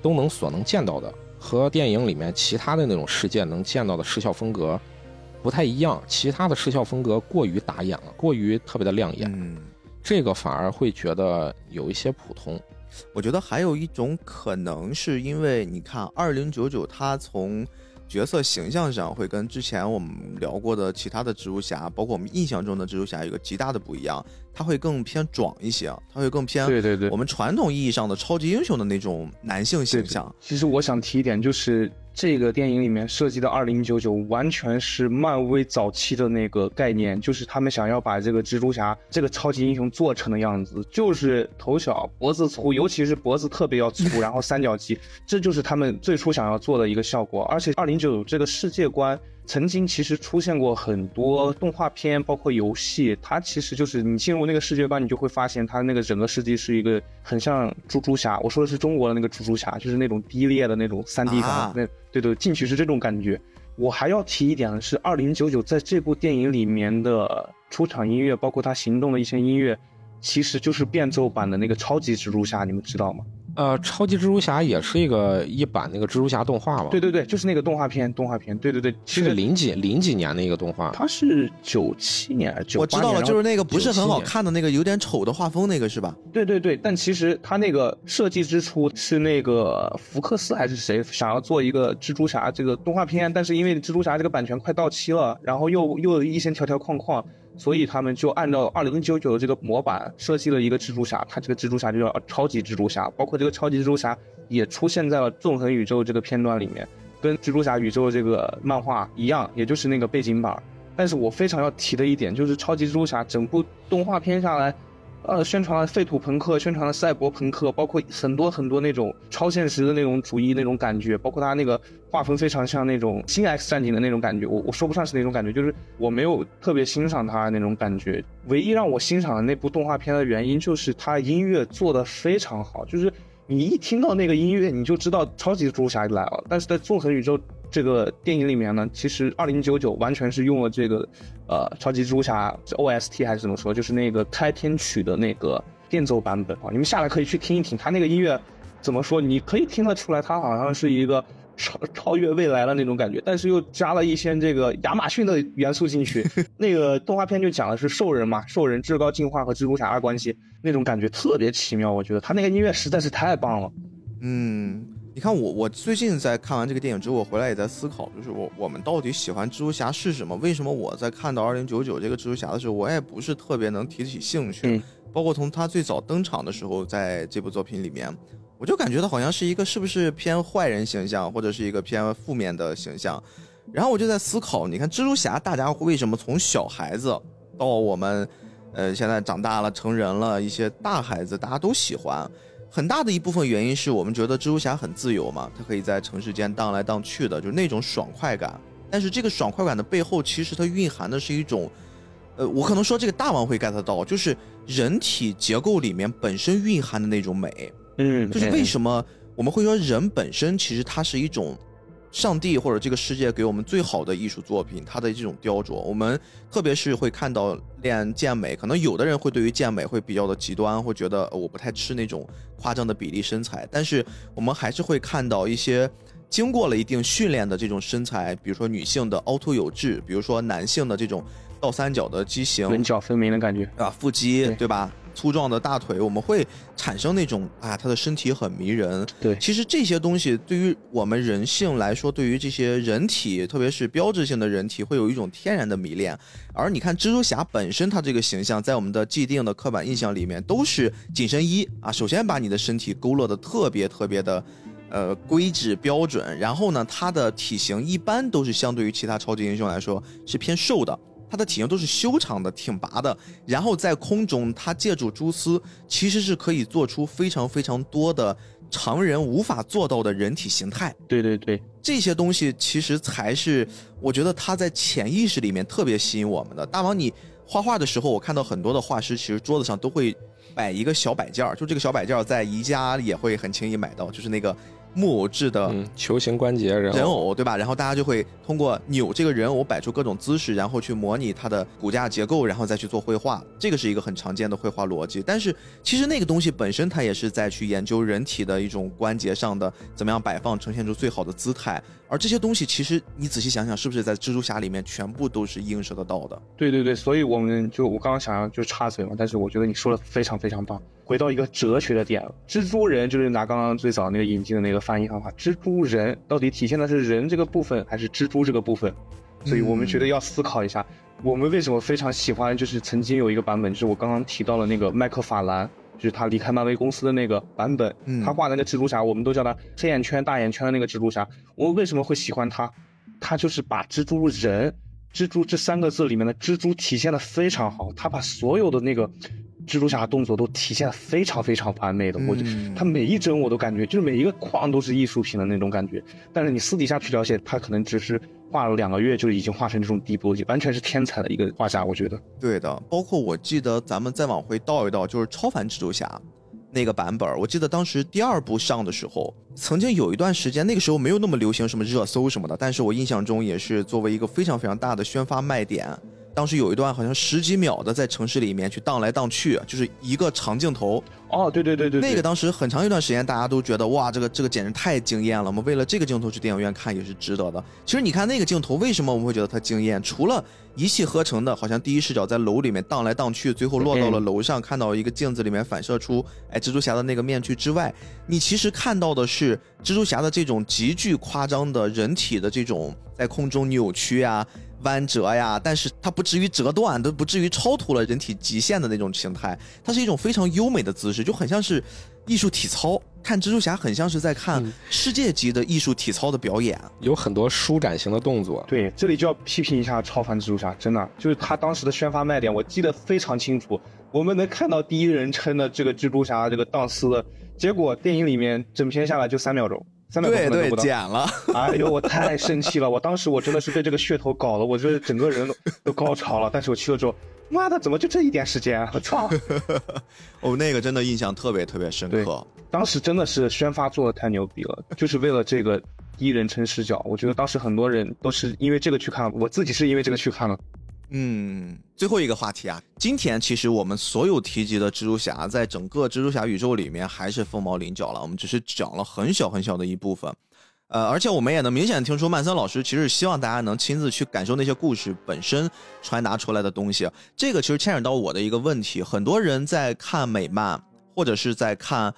都能所能见到的，和电影里面其他的那种世界能见到的视效风格不太一样。其他的视效风格过于打眼了，过于特别的亮眼。嗯，这个反而会觉得有一些普通。我觉得还有一种可能，是因为你看二零九九，它从角色形象上会跟之前我们聊过的其他的蜘蛛侠，包括我们印象中的蜘蛛侠有个极大的不一样，它会更偏壮一些，它会更偏对对对我们传统意义上的超级英雄的那种男性形象。其实我想提一点，就是这个电影里面设计的二零九九完全是漫威早期的那个概念，就是他们想要把这个蜘蛛侠这个超级英雄做成的样子，就是头小脖子粗，尤其是脖子特别要粗，然后三角肌，这就是他们最初想要做的一个效果。而且二零九九这个世界观。曾经其实出现过很多动画片，包括游戏，它其实就是你进入那个世界观，你就会发现它那个整个世界是一个很像猪猪侠。我说的是中国的那个猪猪侠，就是那种低劣的那种三 D 感，那对对，进去是这种感觉。我还要提一点的是，二零九九在这部电影里面的出场音乐，包括他行动的一些音乐，其实就是变奏版的那个超级蜘蛛侠，你们知道吗？呃，超级蜘蛛侠也是一个一版那个蜘蛛侠动画吧？对对对，就是那个动画片，动画片，对对对，是零几零几年的一个动画。它是九七年，九我知道了，就是那个不是很好看的那个有点丑的画风那个是吧？对对对，但其实它那个设计之初是那个福克斯还是谁想要做一个蜘蛛侠这个动画片，但是因为蜘蛛侠这个版权快到期了，然后又又一些条条框框。所以他们就按照二零九九的这个模板设计了一个蜘蛛侠，他这个蜘蛛侠就叫超级蜘蛛侠，包括这个超级蜘蛛侠也出现在了纵横宇宙这个片段里面，跟蜘蛛侠宇宙这个漫画一样，也就是那个背景板。但是我非常要提的一点就是超级蜘蛛侠整部动画片下来。呃，宣传了废土朋克，宣传了赛博朋克，包括很多很多那种超现实的那种主义那种感觉，包括他那个画风非常像那种新 X 战警的那种感觉。我我说不上是那种感觉，就是我没有特别欣赏他那种感觉。唯一让我欣赏的那部动画片的原因就是他音乐做的非常好，就是你一听到那个音乐，你就知道超级蜘蛛侠来了。但是在纵横宇宙。这个电影里面呢，其实二零九九完全是用了这个，呃，超级蜘蛛侠 OST 还是怎么说，就是那个开篇曲的那个变奏版本啊。你们下来可以去听一听，它那个音乐怎么说？你可以听得出来，它好像是一个超超越未来的那种感觉，但是又加了一些这个亚马逊的元素进去。<laughs> 那个动画片就讲的是兽人嘛，兽人至高进化和蜘蛛侠的关系，那种感觉特别奇妙。我觉得他那个音乐实在是太棒了。嗯。你看我，我最近在看完这个电影之后，我回来也在思考，就是我我们到底喜欢蜘蛛侠是什么？为什么我在看到二零九九这个蜘蛛侠的时候，我也不是特别能提起兴趣？嗯，包括从他最早登场的时候，在这部作品里面，我就感觉他好像是一个是不是偏坏人形象，或者是一个偏负面的形象。然后我就在思考，你看蜘蛛侠，大家为什么从小孩子到我们，呃，现在长大了成人了一些大孩子，大家都喜欢。很大的一部分原因是我们觉得蜘蛛侠很自由嘛，他可以在城市间荡来荡去的，就是那种爽快感。但是这个爽快感的背后，其实它蕴含的是一种，呃，我可能说这个大王会 get 到，就是人体结构里面本身蕴含的那种美。嗯，就是为什么我们会说人本身其实它是一种。上帝或者这个世界给我们最好的艺术作品，它的这种雕琢，我们特别是会看到练健美，可能有的人会对于健美会比较的极端，会觉得我不太吃那种夸张的比例身材，但是我们还是会看到一些经过了一定训练的这种身材，比如说女性的凹凸有致，比如说男性的这种倒三角的畸形，棱角分明的感觉啊，腹肌对吧？粗壮的大腿，我们会产生那种啊，他的身体很迷人。对，其实这些东西对于我们人性来说，对于这些人体，特别是标志性的人体，会有一种天然的迷恋。而你看蜘蛛侠本身，他这个形象在我们的既定的刻板印象里面，都是紧身衣啊，首先把你的身体勾勒的特别特别的，呃，规制标准。然后呢，他的体型一般都是相对于其他超级英雄来说是偏瘦的。它的体型都是修长的、挺拔的，然后在空中，它借助蛛丝，其实是可以做出非常非常多的常人无法做到的人体形态。对对对，这些东西其实才是我觉得它在潜意识里面特别吸引我们的。大王，你画画的时候，我看到很多的画师其实桌子上都会摆一个小摆件儿，就这个小摆件儿在宜家也会很轻易买到，就是那个。木偶制的球形关节人人偶，对吧？然后大家就会通过扭这个人偶，摆出各种姿势，然后去模拟它的骨架结构，然后再去做绘画。这个是一个很常见的绘画逻辑。但是其实那个东西本身，它也是在去研究人体的一种关节上的怎么样摆放，呈现出最好的姿态。而这些东西，其实你仔细想想，是不是在蜘蛛侠里面全部都是映射得到的？对对对，所以我们就我刚刚想要就插嘴嘛，但是我觉得你说的非常非常棒。回到一个哲学的点，蜘蛛人就是拿刚刚最早那个引进的那个翻译方法，蜘蛛人到底体现的是人这个部分，还是蜘蛛这个部分？所以我们觉得要思考一下，我们为什么非常喜欢，就是曾经有一个版本，就是我刚刚提到了那个麦克法兰。就是他离开漫威公司的那个版本，嗯他画的那个蜘蛛侠，我们都叫他黑眼圈、大眼圈的那个蜘蛛侠。我为什么会喜欢他？他就是把蜘蛛人、蜘蛛这三个字里面的蜘蛛体现的非常好，他把所有的那个蜘蛛侠的动作都体现的非常非常完美的。我就嗯他每一帧我都感觉就是每一个框都是艺术品的那种感觉。但是你私底下去了解，他可能只是画了两个月就已经画成这种地步，完全是天才的一个画家，我觉得。对的，包括我记得咱们再往回倒一倒，就是超凡蜘蛛侠那个版本，我记得当时第二部上的时候，曾经有一段时间，那个时候没有那么流行什么热搜什么的，但是我印象中也是作为一个非常非常大的宣发卖点。当时有一段好像十几秒的在城市里面去荡来荡去，就是一个长镜头，哦，对对对对，对那个当时很长一段时间，大家都觉得哇，这个这个简直太惊艳了。我们为了这个镜头去电影院看也是值得的。其实你看那个镜头，为什么我们会觉得它惊艳？除了一气呵成的，好像第一视角在楼里面荡来荡去，最后落到了楼上，看到一个镜子里面反射出哎蜘蛛侠的那个面具之外，你其实看到的是蜘蛛侠的这种极具夸张的人体的这种在空中扭曲啊。弯折呀，但是它不至于折断，都不至于超脱了人体极限的那种形态，它是一种非常优美的姿势，就很像是艺术体操。看蜘蛛侠很像是在看世界级的艺术体操的表演。有很多舒展型的动作。对，这里就要批评一下超凡蜘蛛侠，真的就是他当时的宣发卖点，我记得非常清楚。我们能看到第一人称的这个蜘蛛侠这个荡丝的，结果电影里面整篇下来就三秒钟，三秒钟对对，可能都不到。剪了。<laughs> 哎呦，我太生气了！我当时我真的是被这个噱头搞得，我觉得整个人都 <laughs> 都高潮了。但是我去了之后，妈的，怎么就这一点时间啊？我操！<laughs> 哦，那个真的印象特别特别深刻。当时真的是宣发做的太牛逼了，就是为了这个第一人称视角。我觉得当时很多人都是因为这个去看，我自己是因为这个去看了。嗯，最后一个话题啊，今天其实我们所有提及的蜘蛛侠，在整个蜘蛛侠宇宙里面还是凤毛麟角了，我们只是讲了很小很小的一部分。呃，而且我们也能明显听出，曼森老师其实希望大家能亲自去感受那些故事本身传达出来的东西。这个其实牵扯到我的一个问题，很多人在看美漫或者是在看，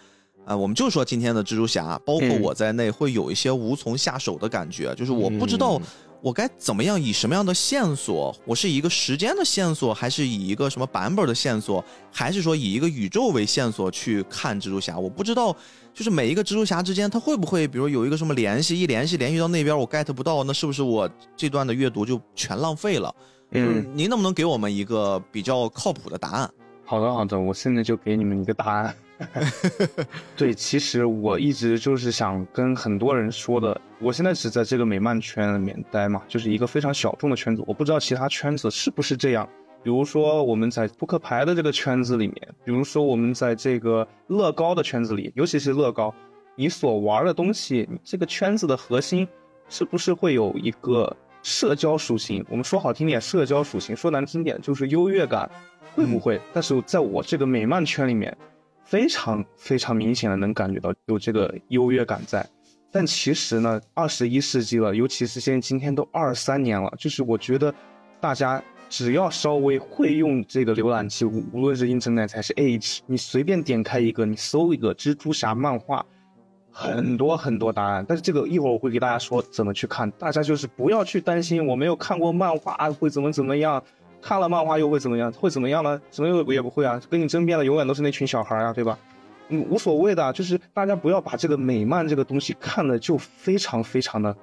呃，我们就说今天的蜘蛛侠，包括嗯我在内，会有一些无从下手的感觉，就是我不知道我该怎么样以什么样的线索，我是以一个时间的线索，还是以一个什么版本的线索，还是说以一个宇宙为线索去看蜘蛛侠？我不知道，就是每一个蜘蛛侠之间，他会不会比如有一个什么联系，一联系联系到那边我 get 不到，那是不是我这段的阅读就全浪费了？嗯，您能不能给我们一个比较靠谱的答案？好的好的，我现在就给你们一个答案。<laughs> 对，其实我一直就是想跟很多人说的，我现在只在这个美漫圈里面待嘛，就是一个非常小众的圈子，我不知道其他圈子是不是这样。比如说我们在扑克牌的这个圈子里面，比如说我们在这个乐高的圈子里，尤其是乐高，你所玩的东西，这个圈子的核心是不是会有一个社交属性？我们说好听点，社交属性；说难听点，就是优越感，会不会？但是在我这个美漫圈里面，非常非常明显的能感觉到有这个优越感在。但其实呢，二十一世纪了，尤其是现在今天都二三年了，就是我觉得大家只要稍微会用这个浏览器，无无论是 Internet 还是 age，你随便点开一个，你搜一个蜘蛛侠漫画，很多很多答案。但是这个一会儿我会给大家说怎么去看，大家就是不要去担心我没有看过漫画会怎么怎么样，看了漫画又会怎么样？会怎么样呢？什么又也不会啊，跟你争辩的永远都是那群小孩啊，对吧？嗯，无所谓的，就是大家不要把这个美漫这个东西看的就非常非常的，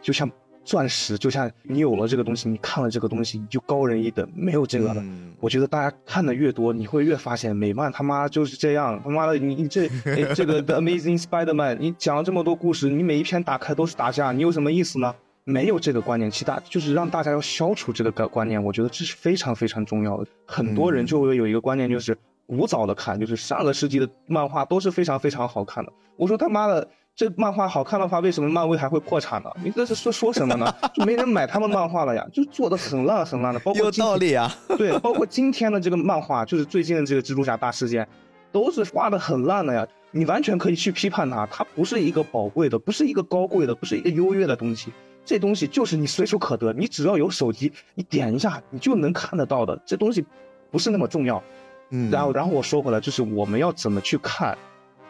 就像钻石，就像你有了这个东西，你看了这个东西你就高人一等，没有这个的。嗯我觉得大家看的越多，你会越发现美漫他妈就是这样，他妈的你你这哎这个 The Amazing Spider-Man，你讲了这么多故事，你每一篇打开都是打架，你有什么意思呢？没有这个观念，其他就是让大家要消除这个观观念，我觉得这是非常非常重要的。很多人就会有一个观念，就是古早的看，就是上个世纪的漫画都是非常非常好看的。我说他妈的，这漫画好看的话，为什么漫威还会破产呢？你这是说说什么呢？就没人买他们漫画了呀，就做的很烂很烂的，包括有道理啊。对，包括今天的这个漫画，就是最近的这个蜘蛛侠大事件，都是画的很烂的呀。你完全可以去批判它，它不是一个宝贵的，不是一个高贵的，不是一个优越的东西。这东西就是你随手可得，你只要有手机，你点一下你就能看得到的。这东西不是那么重要。嗯，然后，然后我说回来，就是我们要怎么去看，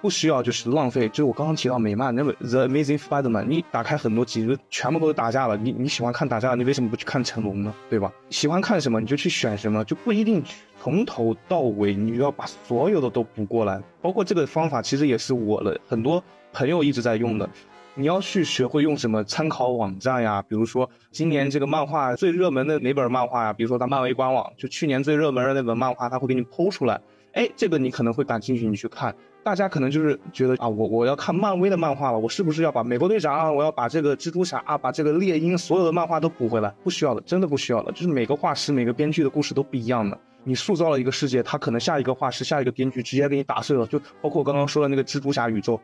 不需要就是浪费。就是我刚刚提到美漫那么《The Amazing Spider-Man》，你打开很多集，全部都是打架了。你你喜欢看打架，你为什么不去看成龙呢？对吧？喜欢看什么你就去选什么，就不一定从头到尾你要把所有的都补过来。包括这个方法，其实也是我的很多朋友一直在用的。你要去学会用什么参考网站呀？比如说今年这个漫画最热门的哪本漫画呀？比如说它漫威官网，就去年最热门的那本漫画，它会给你剖出来。哎，这个你可能会感兴趣，你去看。大家可能就是觉得啊，我我要看漫威的漫画了，我是不是要把美国队长啊，我要把这个蜘蛛侠啊，把这个猎鹰所有的漫画都补回来？不需要的，真的不需要的。就是每个画师、每个编剧的故事都不一样的。你塑造了一个世界，他可能下一个画师、下一个编剧直接给你打碎了，就包括我刚刚说的那个蜘蛛侠宇宙。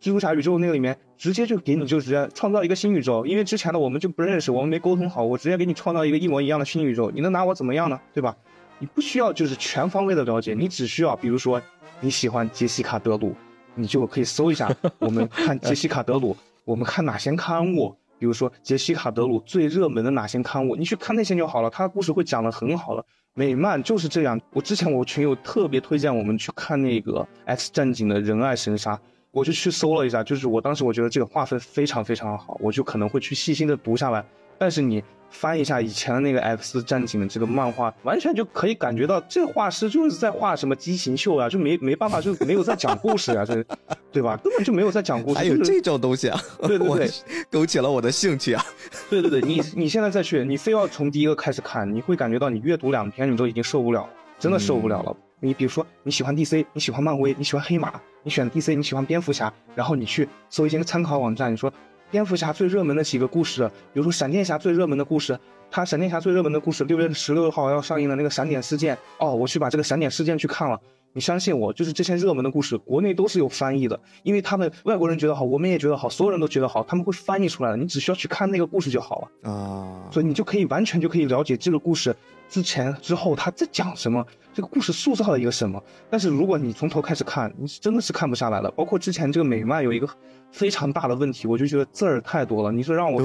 蜘蛛侠宇宙那个里面，直接就给你就直接创造一个新宇宙，因为之前的我们就不认识，我们没沟通好，我直接给你创造一个一模一样的新宇宙，你能拿我怎么样呢？对吧？你不需要就是全方位的了解，你只需要，比如说你喜欢杰西卡德鲁，你就可以搜一下，我们看杰西卡德鲁，<laughs> 我们看哪些刊物，比如说杰西卡德鲁最热门的哪些刊物，你去看那些就好了，他的故事会讲的很好了。美漫就是这样，我之前我群友特别推荐我们去看那个 X 战警的仁爱神杀。我就去搜了一下，就是我当时我觉得这个划分非常非常好，我就可能会去细心的读下来。但是你翻一下以前的那个 X 战警的这个漫画，完全就可以感觉到这画师就是在画什么畸形秀啊，就没没办法，就没有在讲故事啊，这对吧？根本就没有在讲故事。还有这种东西啊？对对对，勾起了我的兴趣啊！对对对，你你现在再去，你非要从第一个开始看，你会感觉到你阅读两篇你都已经受不了，真的受不了了。你比如说你喜欢 DC，你喜欢漫威，你喜欢黑马。你选 DC，你喜欢蝙蝠侠，然后你去搜一些参考网站，你说蝙蝠侠最热门的几个故事，比如说闪电侠最热门的故事，他闪电侠最热门的故事六月十六号要上映的那个闪点事件，哦，我去把这个闪点事件去看了。你相信我，就是这些热门的故事，国内都是有翻译的，因为他们外国人觉得好，我们也觉得好，所有人都觉得好，他们会翻译出来的，你只需要去看那个故事就好了啊，所以你就可以完全就可以了解这个故事之前之后他在讲什么。这个故事塑造了一个什么？但是如果你从头开始看，你真的是看不下来了。包括之前这个美漫有一个非常大的问题，我就觉得字儿太多了。你说让我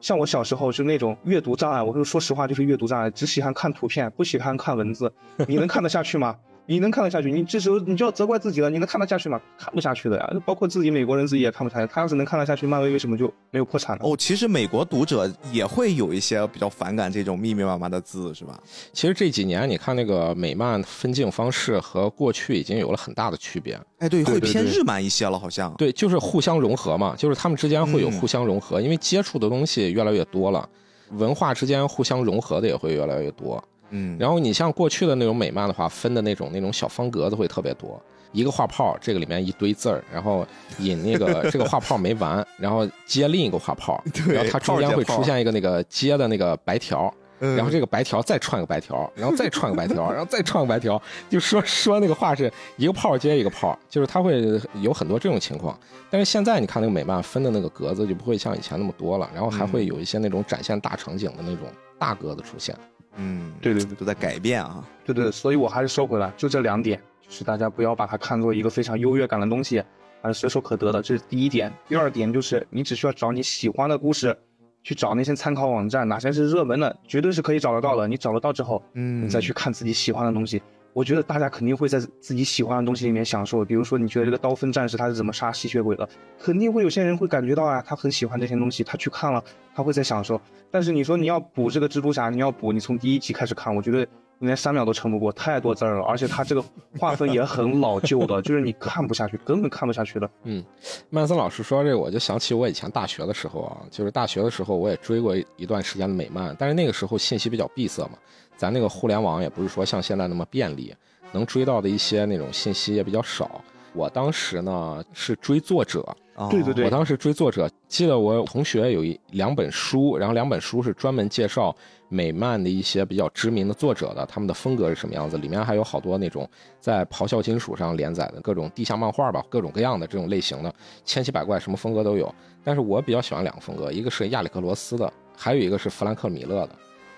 像我小时候就那种阅读障碍，我就说实话就是阅读障碍，只喜欢看图片，不喜欢看文字。你能看得下去吗？你能看得下去？你这时候你就要责怪自己了。你能看得下去吗？看不下去的呀。包括自己美国人自己也看不下去。他要是能看得下去，漫威为什么就没有破产呢？哦，其实美国读者也会有一些比较反感这种密密麻麻的字，是吧？其实这几年你看那个美漫分镜方式和过去已经有了很大的区别。哎，对，会偏日漫一些了，好像。对，就是互相融合嘛，就是他们之间会有互相融合，因为接触的东西越来越多了，文化之间互相融合的也会越来越多。嗯，然后你像过去的那种美漫的话，分的那种那种小方格子会特别多，一个画泡，这个里面一堆字儿，然后引那个 <laughs> 这个画泡没完，<laughs> 然后接另一个画泡，<laughs> 然后它中间会出现一个那个接的那个白条，然后这个白条再串个白条，然后再串个白条，然后再串个白条，就说说那个话是一个泡接一个泡，就是它会有很多这种情况。但是现在你看那个美漫分的那个格子就不会像以前那么多了，然后还会有一些那种展现大场景的那种大格子出现。嗯，对对对，都在改变啊。对对，所以我还是说回来，就这两点，就是大家不要把它看作一个非常优越感的东西，而是随手可得的，这是第一点。第二点就是你只需要找你喜欢的故事，去找那些参考网站，哪些是热门的，绝对是可以找得到的。你找得到之后，嗯，你再去看自己喜欢的东西。我觉得大家肯定会在自己喜欢的东西里面享受，比如说你觉得这个刀锋战士他是怎么杀吸血鬼的，肯定会有些人会感觉到啊，他很喜欢这些东西，他去看了，他会在享受。但是你说你要补这个蜘蛛侠，你要补，你从第一集开始看，我觉得你连三秒都撑不过，太多字儿了，而且他这个画风也很老旧的，就是你看不下去，根本看不下去的。嗯，曼森老师说这个，我就想起我以前大学的时候啊，就是大学的时候我也追过一段时间的美漫，但是那个时候信息比较闭塞嘛。咱那个互联网也不是说像现在那么便利，能追到的一些那种信息也比较少。我当时呢是追作者，对对对，我当时追作者，记得我同学有一两本书，然后两本书是专门介绍美漫的一些比较知名的作者的，他们的风格是什么样子，里面还有好多那种在咆哮金属上连载的各种地下漫画吧，各种各样的这种类型的，千奇百怪，什么风格都有。但是我比较喜欢两个风格，一个是亚里克罗斯的，还有一个是弗兰克米勒的。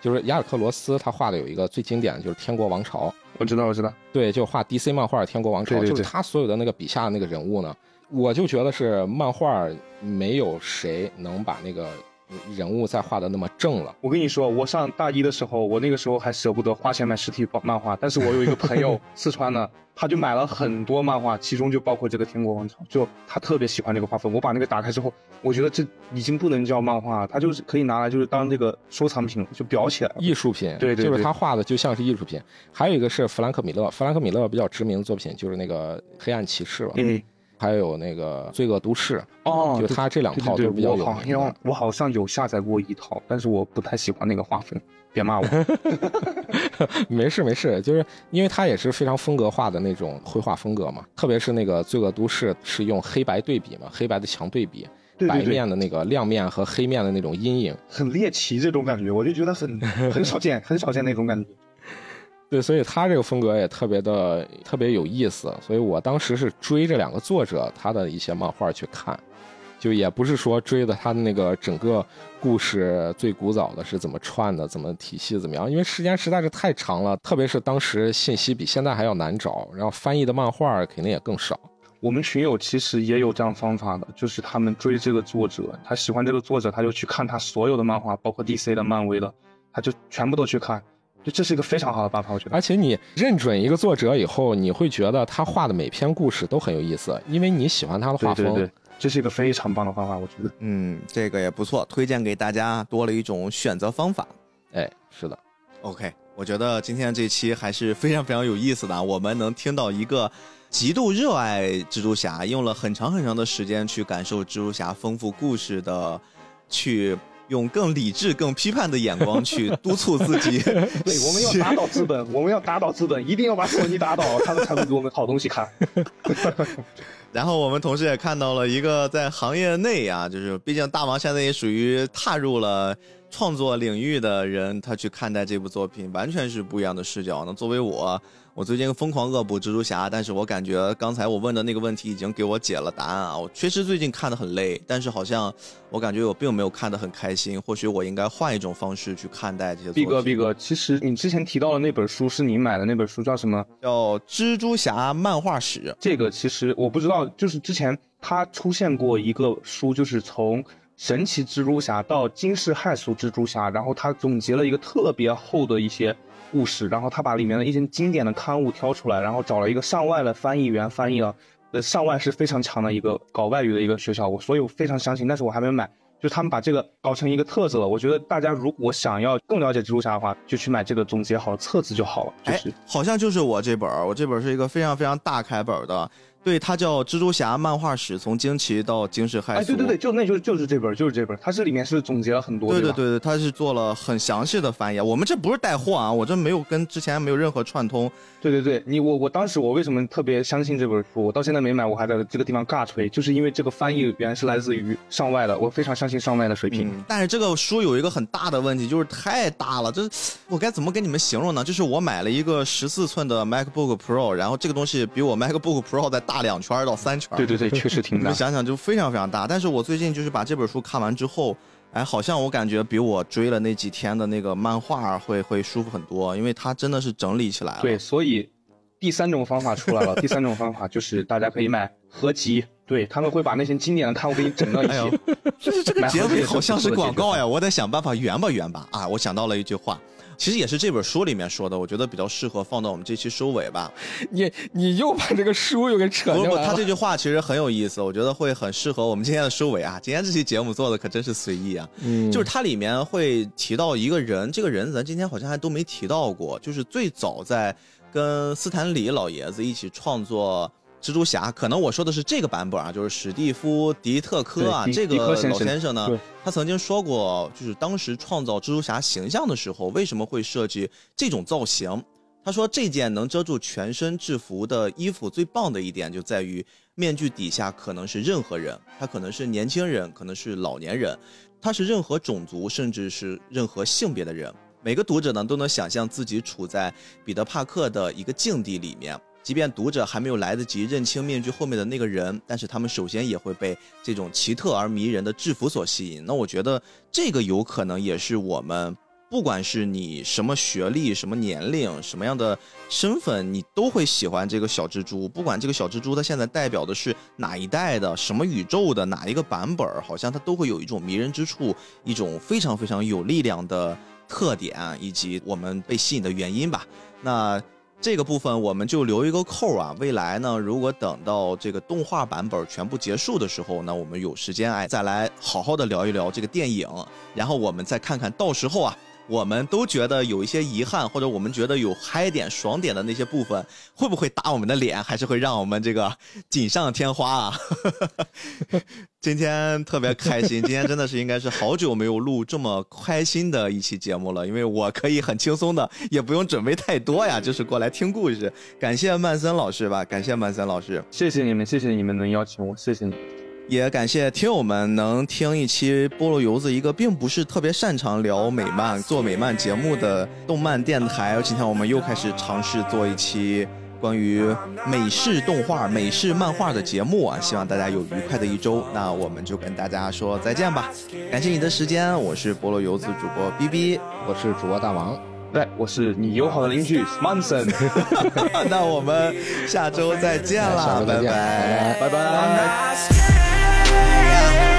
就是亚尔克罗斯，他画的有一个最经典的就是《天国王朝》，我知道，我知道，对，就画 DC 漫画《天国王朝》，就是他所有的那个笔下的那个人物呢，我就觉得是漫画没有谁能把那个人物再画的那么正了。我跟你说，我上大一的时候，我那个时候还舍不得花钱买实体漫画，但是我有一个朋友，<laughs> 四川的，他就买了很多漫画，其中就包括这个《天国王朝》，就他特别喜欢这个画风。我把那个打开之后，我觉得这已经不能叫漫画，它就是可以拿来就是当这个收藏品就裱起来了。艺术品，对对对就是他画的就像是艺术品。还有一个是弗兰克米勒，弗兰克米勒比较知名的作品就是那个《黑暗骑士》吧，嗯，还有那个《罪恶都市》，哦，就他这两套都对对对，是比较好像名。我好像有下载过一套，但是我不太喜欢那个画风，别骂我。<laughs> 没事没事，就是因为他也是非常风格化的那种绘画风格嘛，特别是那个《罪恶都市》是用黑白对比嘛，黑白的强对比，白对对对，面的那个亮面和黑面的那种阴影。很猎奇这种感觉，我就觉得很 <laughs> 很少见，很少见那种感觉。对，所以他这个风格也特别的特别有意思，所以我当时是追这两个作者他的一些漫画去看，就也不是说追的他的那个整个故事最古早的是怎么串的，怎么体系怎么样，因为时间实在是太长了，特别是当时信息比现在还要难找，然后翻译的漫画肯定也更少。我们群友其实也有这样方法的，就是他们追这个作者，他喜欢这个作者，他就去看他所有的漫画，包括 DC 的、漫威的，他就全部都去看。就这是一个非常好的办法，我觉得。而且你认准一个作者以后，你会觉得他画的每篇故事都很有意思，因为你喜欢他的画风。对对对，这是一个非常棒的方法，我觉得。嗯，这个也不错，推荐给大家，多了一种选择方法。哎，是的，OK，我觉得今天这期还是非常非常有意思的啊，我们能听到一个极度热爱蜘蛛侠，用了很长很长的时间去感受蜘蛛侠丰富故事的，去用更理智、更批判的眼光去 <laughs> 督促自己。对，我们要打倒资本，我们要打倒资本，一定要把索尼打倒，他们才会给我们好东西看。<laughs> 然后我们同时也看到了一个在行业内啊，就是毕竟大王现在也属于踏入了创作领域的人，他去看待这部作品完全是不一样的视角。那作为我，我最近疯狂恶补蜘蛛侠，但是我感觉刚才我问的那个问题已经给我解了答案啊。我确实最近看的很累，但是好像我感觉我并没有看得很开心。或许我应该换一种方式去看待这些。毕哥，毕哥，其实你之前提到的那本书是你买的那本书，叫什么？叫《蜘蛛侠漫画史》。这个其实我不知道，就是之前它出现过一个书，就是从神奇蜘蛛侠到惊世骇俗蜘蛛侠，然后他总结了一个特别厚的一些故事，然后他把里面的一些经典的刊物挑出来，然后找了一个上外的翻译员翻译了。呃，上外是非常强的一个搞外语的一个学校，我所以我非常相信，但是我还没买。就他们把这个搞成一个册子了，我觉得大家如果想要更了解蜘蛛侠的话，就去买这个总结好的册子就好了。就哎是，好像就是我这本儿，我这本儿是一个非常非常大开本的，对，它叫《蜘蛛侠漫画史：从惊奇到惊世骇俗》。哎，对对对，就那就就是这本，就是这本，它这里面是总结了很多，吧对对对对，它是做了很详细的翻译。我们这不是带货啊，我这没有跟之前没有任何串通。对对对，你我我当时我为什么特别相信这本书？我到现在没买，我还在这个地方尬吹，就是因为这个翻译原来是来自于上外的，我非常相信上外的水平。嗯，但是这个书有一个很大的问题，就是太大了。这我该怎么跟你们形容呢？就是我买了一个十四寸的 MacBook Pro，然后这个东西比我 MacBook Pro 再大两圈到三圈。对对对，确实挺 <laughs> 你大们。想想就非常非常大。但是我最近就是把这本书看完之后，哎，好像我感觉比我追了那几天的那个漫画会会舒服很多，因为它真的是整理起来了。对，所以第三种方法出来了。第三种方法就是大家可以买合集，对他们会把那些经典的刊物给你整到一起。就是这个结尾好像是是广告呀，我得想办法圆吧圆吧啊！我想到了一句话，其实也是这本书里面说的，我觉得比较适合放到我们这期收尾吧。你你又把这个书又给扯不不，进来了。他这句话其实很有意思，我觉得会很适合我们今天的收尾啊。<laughs> 今天这期节目做的可真是随意啊，嗯就是它里面会提到一个人，这个人咱今天好像还都没提到过，就是最早在跟斯坦李老爷子一起创作。蜘蛛侠，可能我说的是这个版本啊，就是史蒂夫·迪特科啊，这个老先生呢，他曾经说过，就是当时创造蜘蛛侠形象的时候，为什么会设计这种造型？他说，这件能遮住全身制服的衣服最棒的一点就在于面具底下可能是任何人，他可能是年轻人，可能是老年人，他是任何种族，甚至是任何性别的人。每个读者呢都能想象自己处在彼得·帕克的一个境地里面，即便读者还没有来得及认清面具后面的那个人，但是他们首先也会被这种奇特而迷人的制服所吸引。那我觉得这个有可能也是我们。不管是你什么学历、什么年龄、什么样的身份，你都会喜欢这个小蜘蛛。不管这个小蜘蛛它现在代表的是哪一代的、什么宇宙的哪一个版本，好像它都会有一种迷人之处，一种非常非常有力量的特点，以及我们被吸引的原因吧。那。这个部分我们就留一个扣啊，未来呢，如果等到这个动画版本全部结束的时候，呢我们有时间哎，再来好好的聊一聊这个电影，然后我们再看看到时候啊。我们都觉得有一些遗憾，或者我们觉得有嗨点、爽点的那些部分，会不会打我们的脸，还是会让我们这个锦上添花啊？<laughs> 今天特别开心，今天真的是应该是好久没有录这么开心的一期节目了，因为我可以很轻松的，也不用准备太多呀，就是过来听故事。感谢曼森老师吧，感谢曼森老师，谢谢你们，谢谢你们能邀请我，谢谢你。也感谢听友们能听一期菠萝油子一个并不是特别擅长聊美漫、做美漫节目的动漫电台。今天我们又开始尝试做一期关于美式动画、美式漫画的节目啊！希望大家有愉快的一周。那我们就跟大家说再见吧。感谢你的时间，我是菠萝油子主播 B B，我是主播大王，对，我是你友好的邻居 Manson。<laughs> 那我们下周再见了，拜拜，拜拜。yeah.